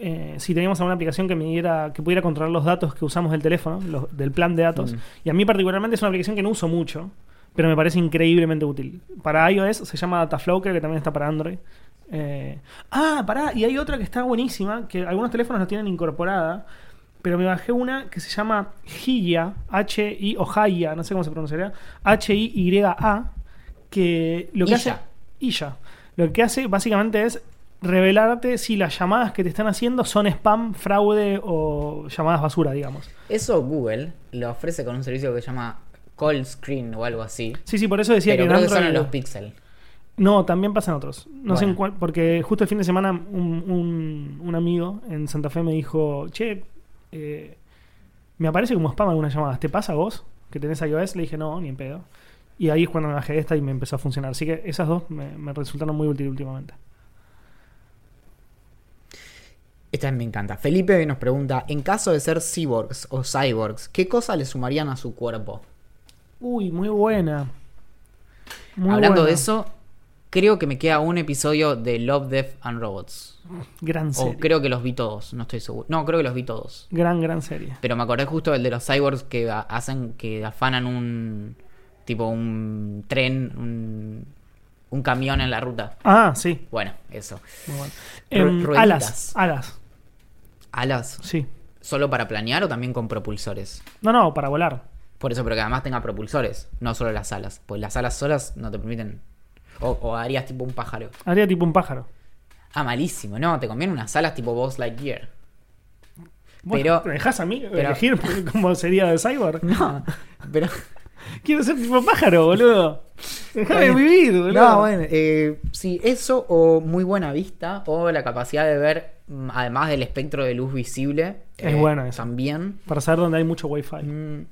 eh, si teníamos alguna aplicación que me diera, que pudiera controlar los datos que usamos del teléfono, los- del plan de datos. Mm. Y a mí particularmente es una aplicación que no uso mucho, pero me parece increíblemente útil. Para iOS se llama Dataflow, creo que también está para Android. Eh, ah, pará, y hay otra que está buenísima, que algunos teléfonos la tienen incorporada, pero me bajé una que se llama Hiya, H-I, o Haya, no sé cómo se pronunciaría, H-I-Y-A, que lo que hace... Lo que hace básicamente es revelarte si las llamadas que te están haciendo son spam, fraude o llamadas basura, digamos. Eso Google lo ofrece con un servicio que se llama Call Screen o algo así. Sí, sí, por eso decía Pero que creo que son en los Pixel. No, también pasan otros. No sé en cuál, porque justo el fin de semana un, un- un amigo en Santa Fe me dijo, che, eh, me aparece como spam algunas llamadas. ¿Te pasa a vos que tenés iOS? Le dije, no, ni en pedo. Y ahí es cuando me bajé esta y me empezó a funcionar. Así que esas dos me, me resultaron muy útiles últimamente. Esta me encanta. Felipe nos pregunta, en caso de ser cyborgs o cyborgs, ¿qué cosas le sumarían a su cuerpo? Uy, muy buena. Muy Hablando de eso, creo que me queda un episodio de Love, Death and Robots. Gran O serie. creo que los vi todos, no estoy seguro. No, creo que los vi todos. Gran, gran serie. Pero me acordé justo del de los cyborgs que hacen, que afanan un, tipo un tren, un, un camión en la ruta. Ah, sí. Bueno, eso. Muy bueno. Em, alas, alas. Alas, Sí. ¿solo para planear o también con propulsores? No, no, para volar. Por eso, pero que además tenga propulsores, no solo las alas. Pues las alas solas no te permiten. O, o harías tipo un pájaro. Haría tipo un pájaro. Ah, malísimo, no, te conviene unas alas tipo Buzz Lightyear. Bueno, Pero- ¿Me dejas a mí pero- elegir *laughs* cómo sería de Cyborg? No, pero. *laughs* Quiero ser tipo pájaro, boludo. Déjame vivir, boludo. No, bueno, eh, sí, eso o muy buena vista o la capacidad de ver, mm, además del espectro de luz visible. Es eh, bueno eso. También. Para saber dónde hay mucho wifi. Mm,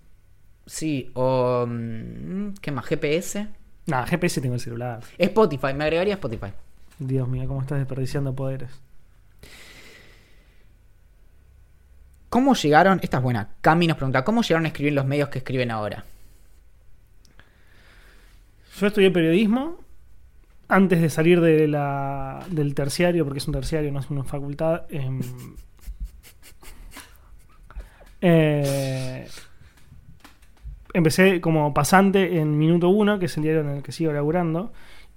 sí, o. mm, ¿Qué más? GPS. Nah, GPS tengo el celular. Spotify, me agregaría Spotify. Dios mío, cómo estás desperdiciando poderes. ¿Cómo llegaron? Esta es buena. Cami nos pregunta, ¿cómo llegaron a escribir los medios que escriben ahora? Yo estudié periodismo antes de salir de la, del terciario, porque es un terciario, no es una facultad. em, *laughs* eh, empecé como pasante en Minuto 1, que es el diario en el que sigo laburando.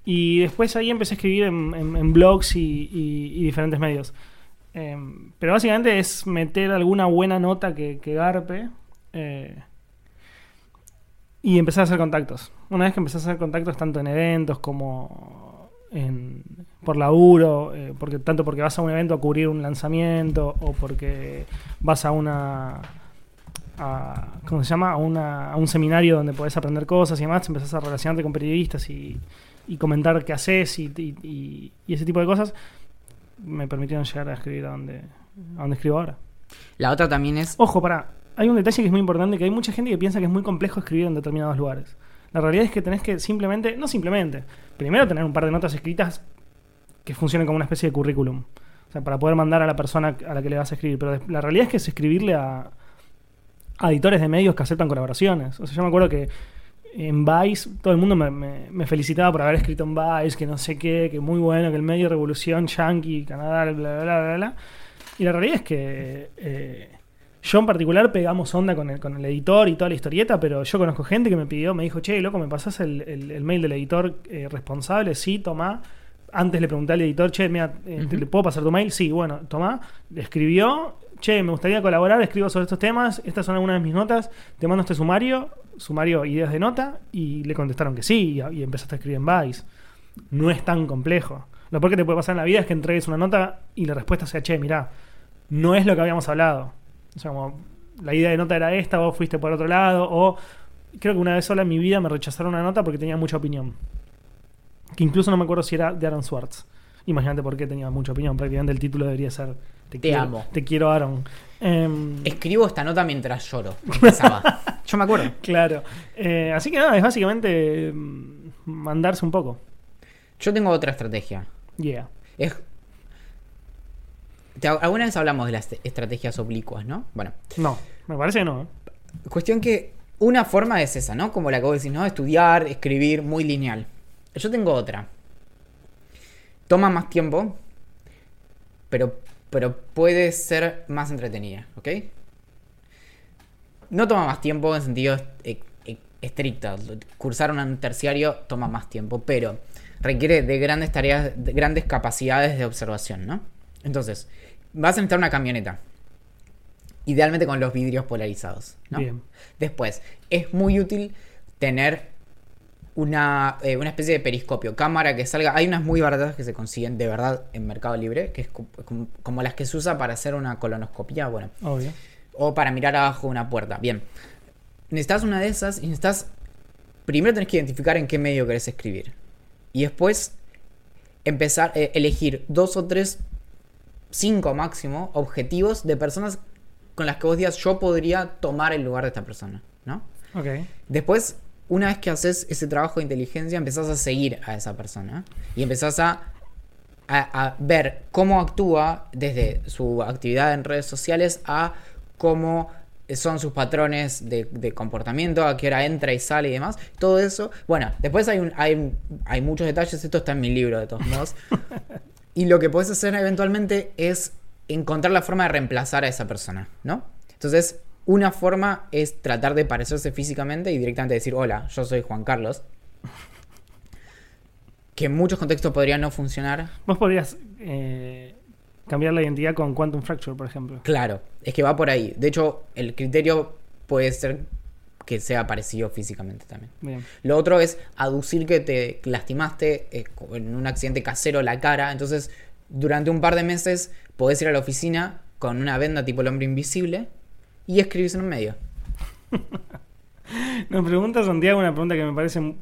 Y después ahí empecé a escribir en, blogs y, diferentes medios. Em, pero básicamente es meter alguna buena nota que, garpe. eh, y empecé a hacer contactos. Una vez que empecé a hacer contactos tanto en eventos como por laburo, eh, porque, tanto porque vas a un evento a cubrir un lanzamiento o porque vas a una... A, ¿Cómo se llama? A, una- a un seminario donde podés aprender cosas y demás, empezás a relacionarte con periodistas y, y comentar qué haces y, y- y- y ese tipo de cosas, me permitieron llegar a escribir a donde, a donde escribo ahora. La otra también es... Ojo, para. Hay un detalle que es muy importante, que hay mucha gente que piensa que es muy complejo escribir en determinados lugares. La realidad es que tenés que simplemente, no simplemente, primero tener un par de notas escritas que funcionen como una especie de currículum. O sea, para poder mandar a la persona a la que le vas a escribir. Pero la realidad es que es escribirle a, a editores de medios que aceptan colaboraciones. O sea, yo me acuerdo que en Vice todo el mundo me, me- me felicitaba por haber escrito en Vice, que no sé qué, que muy bueno, que el medio Revolución, Yankee, Canadá, bla, bla, bla, bla, bla. Y la realidad es que eh, yo en particular pegamos onda con el, con el editor y toda la historieta, pero yo conozco gente que me pidió, me dijo, che, loco, ¿me pasás el, el- el mail del editor eh, responsable? Sí, tomá. Antes le pregunté al editor, che, mira, eh, ¿te-. ¿le puedo pasar tu mail? Sí, bueno, tomá. Le escribió, che, me gustaría colaborar, escribo sobre estos temas, estas son algunas de mis notas, te mando este sumario, sumario ideas de nota, y le contestaron que sí, y, y empezaste a escribir en Vice. No es tan complejo. Lo peor que te puede pasar en la vida es que entregues una nota y la respuesta sea, che, mirá, no es lo que habíamos hablado. O sea, como la idea de nota era esta, vos fuiste por otro lado, o creo que una vez sola en mi vida me rechazaron una nota porque tenía mucha opinión. Que incluso no me acuerdo si era de Aaron Swartz. Imagínate por qué tenía mucha opinión. Prácticamente el título debería ser Te, quiero, amo. Te quiero, Aaron. Em, Escribo esta nota mientras lloro. *laughs* Empezaba. Yo me acuerdo. claro. Eh, así que nada, es básicamente mm, mandarse un poco. Yo tengo otra estrategia. Yeah. Es... te- Alguna vez hablamos de las estrategias oblicuas, ¿no? Bueno, No, me parece que no. ¿eh? cuestión que una forma es esa, ¿no? Como la que vos decís, ¿no? Estudiar, escribir, muy lineal. Yo tengo otra. Toma más tiempo, pero, pero puede ser más entretenida, ¿ok? No toma más tiempo en sentido e- e- estricto. Cursar un terciario toma más tiempo, pero requiere de grandes tareas, de grandes capacidades de observación, ¿no? Entonces, vas a necesitar una camioneta. Idealmente con los vidrios polarizados, ¿no? Bien. Después, es muy útil tener una, eh, una especie de periscopio, cámara que salga. Hay unas muy baratas que se consiguen de verdad en Mercado Libre, que es co- como, como las que se usa para hacer una colonoscopia, bueno, Obvio. o para mirar abajo de una puerta. Bien, necesitas una de esas y necesitas. Primero tenés que identificar en qué medio querés escribir. Y después empezar a elegir dos o tres, cinco máximo, objetivos de personas con las que vos digas yo podría tomar el lugar de esta persona, ¿no? Ok. Después, una vez que haces ese trabajo de inteligencia, empezás a seguir a esa persona y empezás a, a- ver cómo actúa desde su actividad en redes sociales a cómo son sus patrones de, comportamiento, a qué hora entra y sale y demás. Todo eso. Bueno, después hay, un, hay, hay muchos detalles, esto está en mi libro de todos modos. y lo que puedes hacer eventualmente es encontrar la forma de reemplazar a esa persona, ¿no? Entonces, una forma es tratar de parecerse físicamente y directamente decir, hola, yo soy Juan Carlos. Que en muchos contextos podría no funcionar. Vos podrías eh, cambiar la identidad con Quantum Fracture, por ejemplo. Claro, es que va por ahí. De hecho, el criterio puede ser que sea parecido físicamente también. Bien. Lo otro es aducir que te lastimaste eh, en un accidente casero la cara. Entonces, durante un par de meses podés ir a la oficina con una venda tipo el hombre invisible y escribís en un medio. *laughs* Nos pregunta Santiago una pregunta que me parece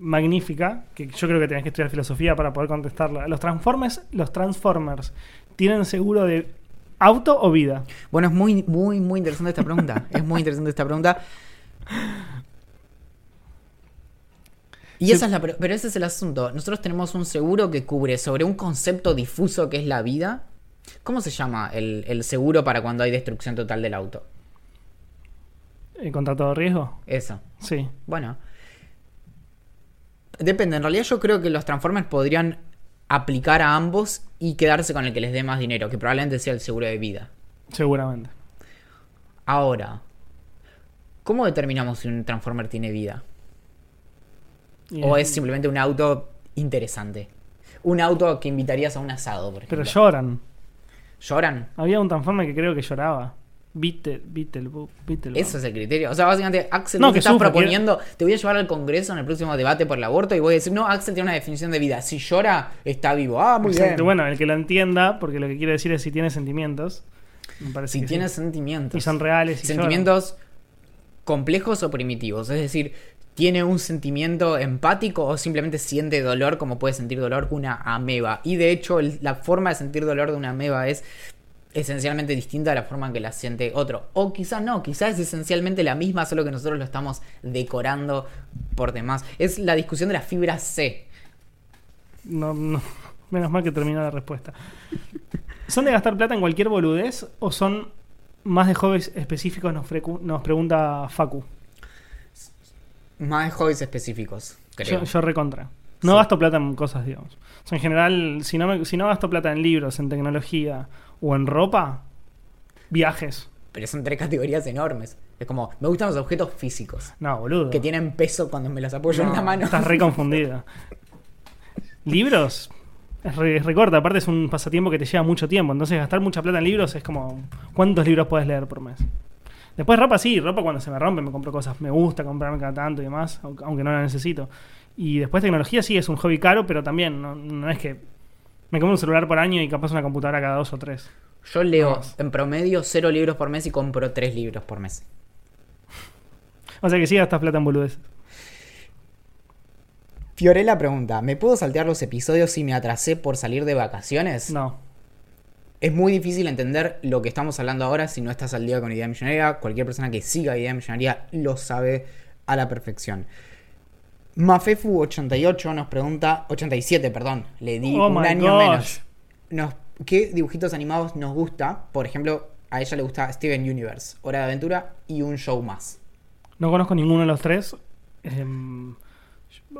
magnífica, que yo creo que tenés que estudiar filosofía para poder contestarla. ¿Los Transformers, los Transformers tienen seguro de auto o vida? Bueno, es muy, muy, muy interesante esta pregunta. *laughs* es muy interesante esta pregunta. Y Sí. esa es la, pero ese es el asunto. Nosotros tenemos un seguro que cubre sobre un concepto difuso que es la vida. ¿Cómo se llama el, el seguro para cuando hay destrucción total del auto? ¿Eh, ¿Contra todo riesgo? Eso. Sí. Bueno. Depende, en realidad yo creo que los Transformers podrían aplicar a ambos y quedarse con el que les dé más dinero, que probablemente sea el seguro de vida. Seguramente. Ahora, ¿cómo determinamos si un Transformer tiene vida? Y ¿O es simplemente un auto interesante? Un auto que invitarías a un asado, por ejemplo. Pero lloran. ¿Lloran? Había un Transformer que creo que lloraba. Beetle. Eso es el criterio. O sea, básicamente, Axel, No, que estás sufre, proponiendo, te voy a llevar al Congreso en el próximo debate por el aborto y voy a decir, no, Axel tiene una definición de vida. Si llora, está vivo. Ah, muy Exacto. bien. Bueno, el que lo entienda, porque lo que quiere decir es si tiene sentimientos. Me parece si que tiene sí. sentimientos. Y son reales. Y sentimientos complejos o primitivos. Es decir, ¿tiene un sentimiento empático o simplemente siente dolor como puede sentir dolor una ameba? Y de hecho, el- la forma de sentir dolor de una ameba es esencialmente distinta a la forma en que la siente otro. O quizá no, quizás es esencialmente la misma, solo que nosotros lo estamos decorando por demás. Es la discusión de la fibra C. No, no. Menos mal que terminó la respuesta. ¿Son de gastar plata en cualquier boludez o son más de hobbies específicos? Nos, pregunta Facu. Más de hobbies específicos, creo. Yo, yo recontra. No Sí. gasto plata en cosas, digamos. O sea, en general, si no, me- si no gasto plata en libros, en tecnología o en ropa, viajes. Pero son tres categorías enormes. Es como, me gustan los objetos físicos. No, boludo. Que tienen peso cuando me los apoyo en la mano. Estás re confundida. *laughs* ¿Libros? Es re, es re corta, aparte es un pasatiempo que te lleva mucho tiempo. Entonces gastar mucha plata en libros es como... ¿Cuántos libros puedes leer por mes? Después ropa sí, ropa cuando se me rompe me compro cosas. Me gusta comprarme cada tanto y demás, aunque aunque no la necesito. Y después tecnología sí es un hobby caro, pero también no, no es que... Me compro un celular por año y capaz una computadora cada dos o tres. Yo leo en promedio cero libros por mes y compro tres libros por mes. O sea que sí gastas plata en boludeces. Fiorella pregunta, ¿me puedo saltear los episodios si me atrasé por salir de vacaciones? No. Es muy difícil entender lo que estamos hablando ahora si no estás al día con Idea Millonaria. Cualquier persona que siga Idea Millonaria lo sabe a la perfección. Mafefu88 nos pregunta, 87, perdón, le di Oh un año gosh. menos. Nos- ¿Qué dibujitos animados nos gusta? Por ejemplo, a ella le gusta Steven Universe, Hora de Aventura y un show más. No conozco ninguno de los tres. Em,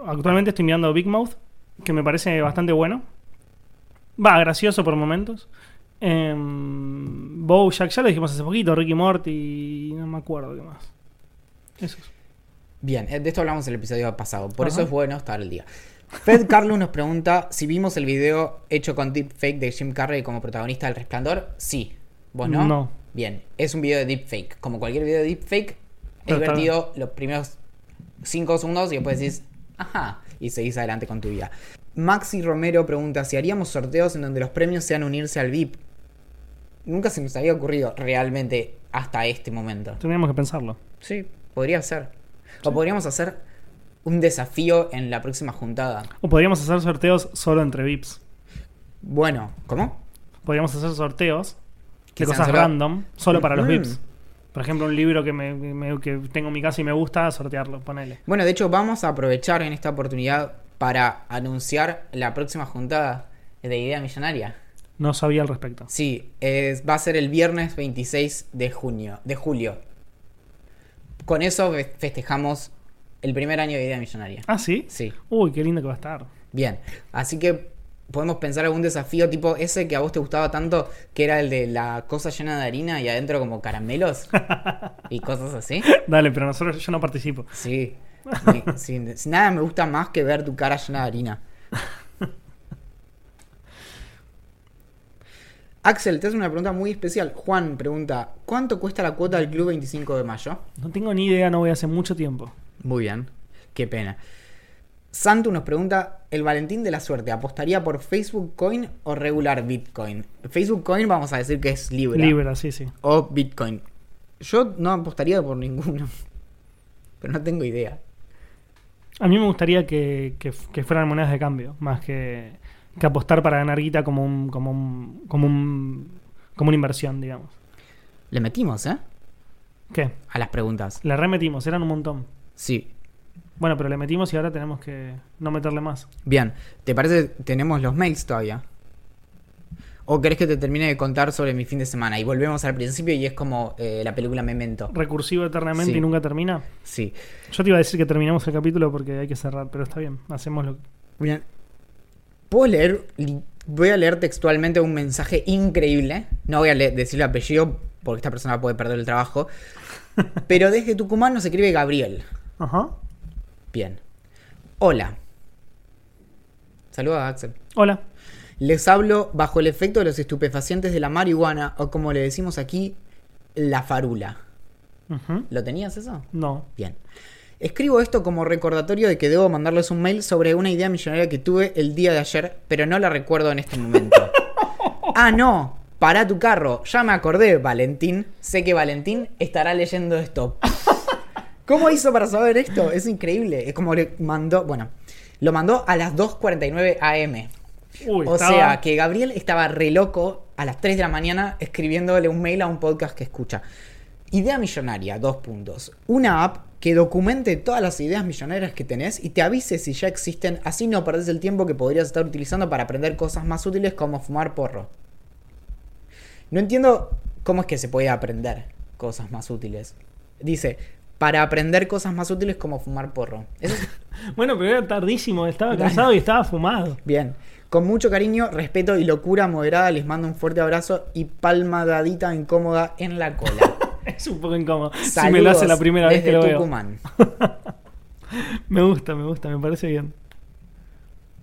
actualmente estoy mirando Big Mouth, que me parece bastante bueno. Va, gracioso por momentos. Em, Bojack, ya lo dijimos hace poquito, Ricky Morty, no me acuerdo qué más. Eso. Bien, eh, de esto hablamos en el episodio pasado, por eso es bueno estar al día. Fed Carlos nos pregunta si vimos el video hecho con deepfake de Jim Carrey como protagonista del Resplandor. Sí. ¿Vos no? No. Bien, es un video de deepfake. Como cualquier video de deepfake, es divertido los primeros 5 segundos y después decís, ajá, y seguís adelante con tu vida. Maxi Romero pregunta si haríamos sorteos en donde los premios sean unirse al VIP. Nunca se nos había ocurrido realmente hasta este momento. Tendríamos que pensarlo. Sí, podría ser. O podríamos hacer un desafío en la próxima juntada. O podríamos hacer sorteos solo entre VIPs. Bueno, ¿cómo? Podríamos hacer sorteos de cosas solo- random, solo para los Mm. VIPs. Por ejemplo, un libro que, me, me- que tengo en mi casa y me gusta, sortearlo, ponele. Bueno, de hecho, vamos a aprovechar en esta oportunidad para anunciar la próxima juntada de Idea Millonaria. No sabía al respecto. Sí, es- va a ser el viernes 26 de junio, de julio. Con eso fe- festejamos el primer año de Idea Millonaria. ¿Ah, sí? Sí, Uy, qué lindo que va a estar. bien. Así que podemos pensar algún desafío tipo ese que a vos te gustaba tanto, que era el de la cosa llena de harina y adentro como caramelos *laughs* y cosas así. Dale, pero nosotros yo no participo. Sí, sí, Nada me gusta más que ver tu cara llena de harina. *laughs* Axel, te hace una pregunta muy especial. Juan pregunta, ¿cuánto cuesta la cuota del Club 25 de mayo? No tengo ni idea, no voy hace mucho tiempo. Muy bien, qué pena. Santu nos pregunta, ¿el Valentín de la Suerte apostaría por Facebook Coin o regular Bitcoin? Facebook Coin vamos a decir que es Libra. Libra, sí, sí. O Bitcoin. Yo no apostaría por ninguno. *laughs* Pero no tengo idea. A mí me gustaría que, que- que fueran monedas de cambio, más que, que apostar para ganar guita como un, como un, como un, como una inversión, digamos. Le metimos, ¿eh? ¿Qué? A las preguntas. Le remetimos, eran un montón. Sí. Bueno, pero le metimos y ahora tenemos que no meterle más. Bien. ¿Te parece? Tenemos los mails todavía. ¿O querés que te termine de contar sobre mi fin de semana? Y volvemos al principio y es como eh, la película Memento. Recursivo eternamente Sí. y nunca termina. Sí. Yo te iba a decir que terminamos el capítulo porque hay que cerrar, pero está bien. Hacemos lo Bien. ¿Puedo leer? Voy a leer textualmente un mensaje increíble. No voy a le- decir el apellido porque esta persona puede perder el trabajo. *laughs* Pero desde Tucumán nos escribe Gabriel. Ajá. Bien. Hola. Saluda a Axel. Hola. Les hablo bajo el efecto de los estupefacientes de la marihuana o como le decimos aquí, la farula. ¿Lo tenías eso? No. Bien. Escribo esto como recordatorio de que debo mandarles un mail sobre una idea millonaria que tuve el día de ayer, pero no la recuerdo en este momento. *laughs* ah, no. Para tu carro. Ya me acordé, Valentín. Sé que Valentín estará leyendo esto. ¿Cómo hizo para saber esto? Es increíble. Es como le mandó. Bueno, lo mandó a las 2.49 am. Uy, O estaba- sea, que Gabriel estaba re loco a las 3 de la mañana escribiéndole un mail a un podcast que escucha. Idea millonaria, dos puntos. Una app que documente todas las ideas millonarias que tenés y te avise si ya existen, así no perdés el tiempo que podrías estar utilizando para aprender cosas más útiles como fumar porro. No entiendo cómo es que se puede aprender cosas más útiles. Dice, para aprender cosas más útiles como fumar porro. Eso es *laughs* Bueno, pero era tardísimo. Estaba cansado y estaba fumado. Bien. Con mucho cariño, respeto y locura moderada les mando un fuerte abrazo y palmadadita incómoda en la cola. *laughs* *laughs* Es un poco incómodo. si Saludos me lo hace la primera vez desde que lo veo. Tucumán. *laughs* Me gusta, me gusta, me parece bien.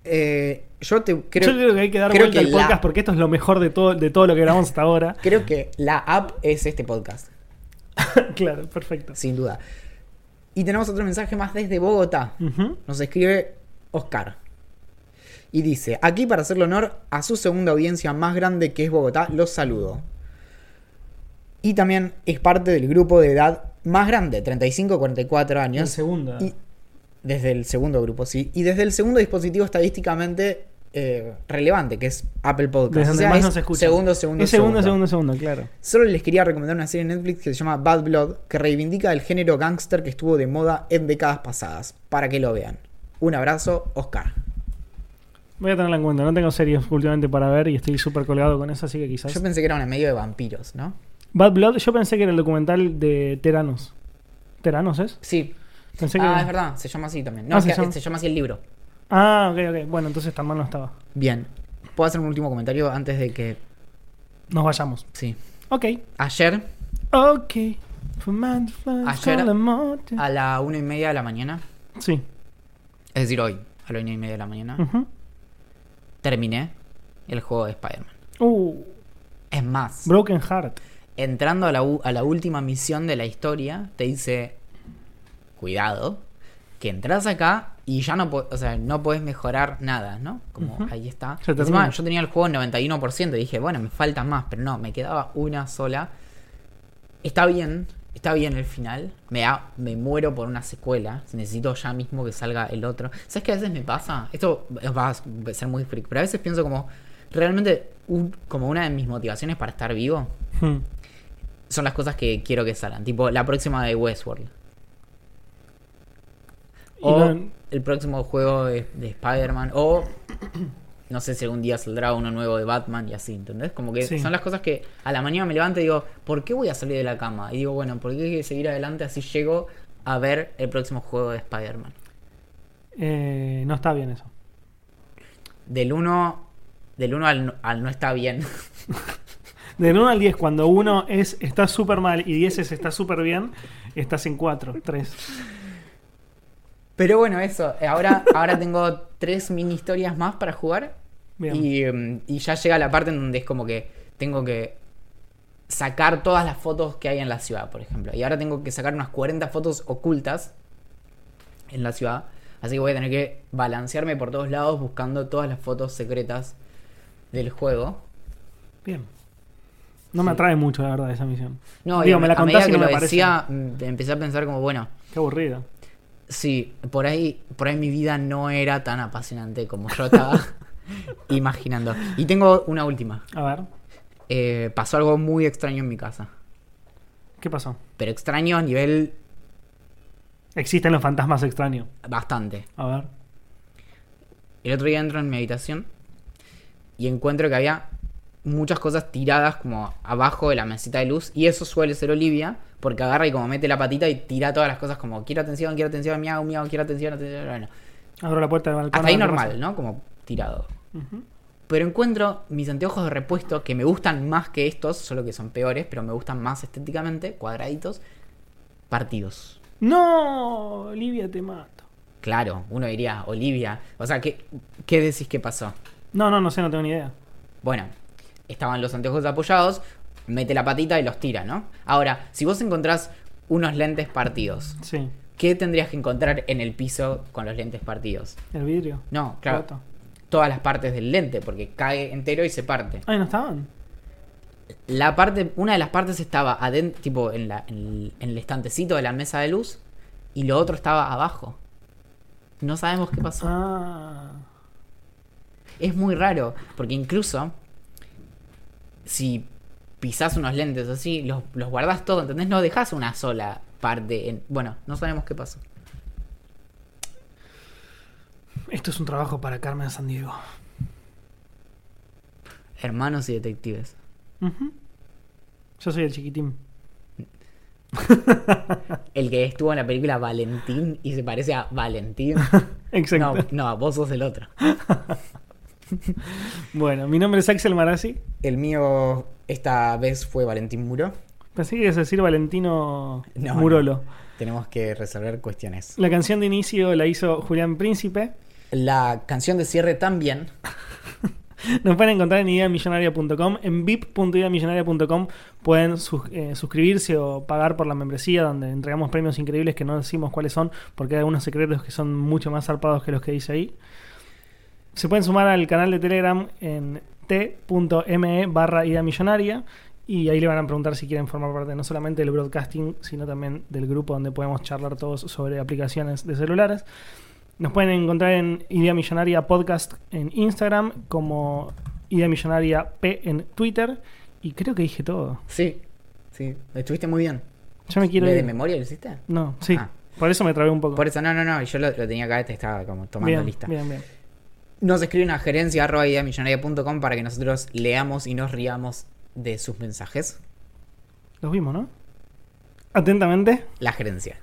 Eh, yo te creo, Yo creo que hay que dar creo vuelta que al la- podcast porque esto es lo mejor de todo, de todo lo que grabamos hasta ahora. *laughs* creo que la app es este podcast, claro, perfecto. sin duda. Y tenemos otro mensaje más desde Bogotá. Nos escribe Oscar. Y dice, aquí para hacerle honor a su segunda audiencia más grande que es Bogotá, los saludo. Y también es parte del grupo de edad más grande, 35-44 años. El segundo. Y desde el segundo grupo, sí. Y desde el segundo dispositivo estadísticamente eh, relevante, que es Apple Podcast. Desde O donde sea, más es nos escuchan. Segundo, segundo, Es segundo, segundo, segundo, claro. Solo les quería recomendar una serie en Netflix que se llama Bad Blood, que reivindica el género gángster que estuvo de moda en décadas pasadas, para que lo vean. Un abrazo, Oscar. Voy a tenerla en cuenta. No tengo series últimamente para ver y estoy súper colgado con eso, así que quizás. Yo pensé que era una medio de vampiros, ¿no? Bad Blood, yo pensé que era el documental de Teranos. ¿Teranos es? Sí. Pensé que. Ah, es verdad, se llama así también. No, Ah, es se que llama- se llama así el libro. Ah, ok, ok. Bueno, entonces tan mal no estaba. Bien. ¿Puedo hacer un último comentario antes de que... Nos vayamos. Sí. Ok. Ayer, Ok. Ayer- a la una y media de la mañana, Sí. es decir, hoy, a la una y media de la mañana, Ujú. terminé el juego de Spider-Man. Uh, Es más, Broken Heart. Entrando a la, u- a la última misión de la historia, te dice, cuidado, que entras acá y ya no, o sea, no puedes mejorar nada, ¿no? Como ahí está. Se Encima, yo tenía el juego en 91% y dije, bueno, me faltan más, pero no, me quedaba una sola. Está bien, está bien el final. Me, da- me muero por una secuela. Necesito ya mismo que salga el otro. ¿Sabes qué a veces me pasa? Esto va a ser muy freak, pero a veces pienso como, realmente, un- como una de mis motivaciones para estar vivo Hmm. Son las cosas que quiero que salgan. Tipo, la próxima de Westworld. O no- el próximo juego de, de Spider-Man. O *clears throat* no sé si algún día saldrá uno nuevo de Batman y así, ¿entendés? Como que Sí. son las cosas que a la mañana me levanto y digo, ¿por qué voy a salir de la cama? Y digo, bueno, ¿por qué hay que seguir adelante así llego a ver el próximo juego de Spider-Man? Eh, no está bien eso. Del 1 del uno al, al no está bien. *laughs* Del 1 al 10, cuando uno es está súper mal y 10 es está súper bien, estás en 4, 3. Pero bueno, eso. eh, Ahora, ahora tengo tres mini historias más para jugar. Y, em, y ya llega la parte en donde es como que tengo que sacar todas las fotos que hay en la ciudad, por ejemplo. Y ahora tengo que sacar unas 40 fotos ocultas en la ciudad. Así que voy a tener que balancearme por todos lados buscando todas las fotos secretas del juego. Bien. No me atrae mucho, la verdad, esa misión. No, Digo, me la medida y que no lo me parece. decía, mm, empecé a pensar como, bueno, Qué aburrido. Sí, por ahí, por ahí mi vida no era tan apasionante como yo estaba *laughs* imaginando. Y tengo una última. A ver, Eh, pasó algo muy extraño en mi casa. ¿qué pasó? Pero extraño a nivel Existen los fantasmas extraños. bastante. A ver. El otro día entro en mi habitación y encuentro que había muchas cosas tiradas como abajo de la mesita de luz. Y eso suele ser Olivia, porque agarra y como mete la patita y tira todas las cosas como quiero atención, quiero atención, miau, miau, quiero atención, atención. Bueno, Abro la puerta del balcón. hasta ahí normal, ¿no? Como tirado. Pero encuentro mis anteojos de repuesto que me gustan más que estos, solo que son peores, pero me gustan más estéticamente, cuadraditos, partidos. No, Olivia, te mato. Claro, uno diría, Olivia. O sea, ¿qué, qué decís que pasó? No, no, no sé, no tengo ni idea. Bueno, estaban los anteojos apoyados, mete la patita y los tira, ¿no? Ahora, si vos encontrás unos lentes partidos, Sí, ¿qué tendrías que encontrar en el piso con los lentes partidos? el vidrio. No, claro, Roto. todas las partes del lente, porque cae entero y se parte. Ay, ¿no estaban? La parte, una de las partes estaba adentro, tipo en, la, en, el, en el estantecito de la mesa de luz, y lo otro estaba abajo. No sabemos qué pasó. Ah. Es muy raro, porque incluso si pisás unos lentes así, los, los guardás todo, ¿entendés? No dejas una sola parte. En... Bueno, no sabemos qué pasó. Esto es un trabajo para Carmen San Diego. Hermanos y detectives. Yo soy el chiquitín. *laughs* El que estuvo en la película Valentín y se parece a Valentín. *laughs* Exacto. No, no, vos sos el otro. *laughs* Bueno, mi nombre es Axel Marazzi. El mío esta vez fue Valentín Muro. Pensé que ibas a decir Valentino No, Murolo. Tenemos que resolver cuestiones. La canción de inicio la hizo Julián Príncipe. La canción de cierre también. *laughs* Nos pueden encontrar en ideamillonaria.com. En vip.ideamillonaria.com pueden sus- eh, suscribirse o pagar por la membresía, donde entregamos premios increíbles que no decimos cuáles son, porque hay algunos secretos que son mucho más zarpados que los que dice ahí. Se pueden sumar al canal de Telegram en t.me barra idea millonaria y ahí le van a preguntar si quieren formar parte no solamente del broadcasting, sino también del grupo donde podemos charlar todos sobre aplicaciones de celulares. Nos pueden encontrar en Idea Millonaria Podcast en Instagram, como Idea Millonaria P en Twitter. Y creo que dije todo. Sí, sí. Estuviste muy bien. Yo me quiero ¿De, de ir. memoria lo hiciste? No, sí. Ah. Por eso me trabé un poco. Por eso, no, no, no. Yo lo, lo tenía acá, te estaba como tomando bien, lista. bien, bien. Nos escriben a gerencia arroba ideamillonaria.com para que nosotros leamos y nos riamos de sus mensajes. Los vimos, ¿no? Atentamente. La gerencia.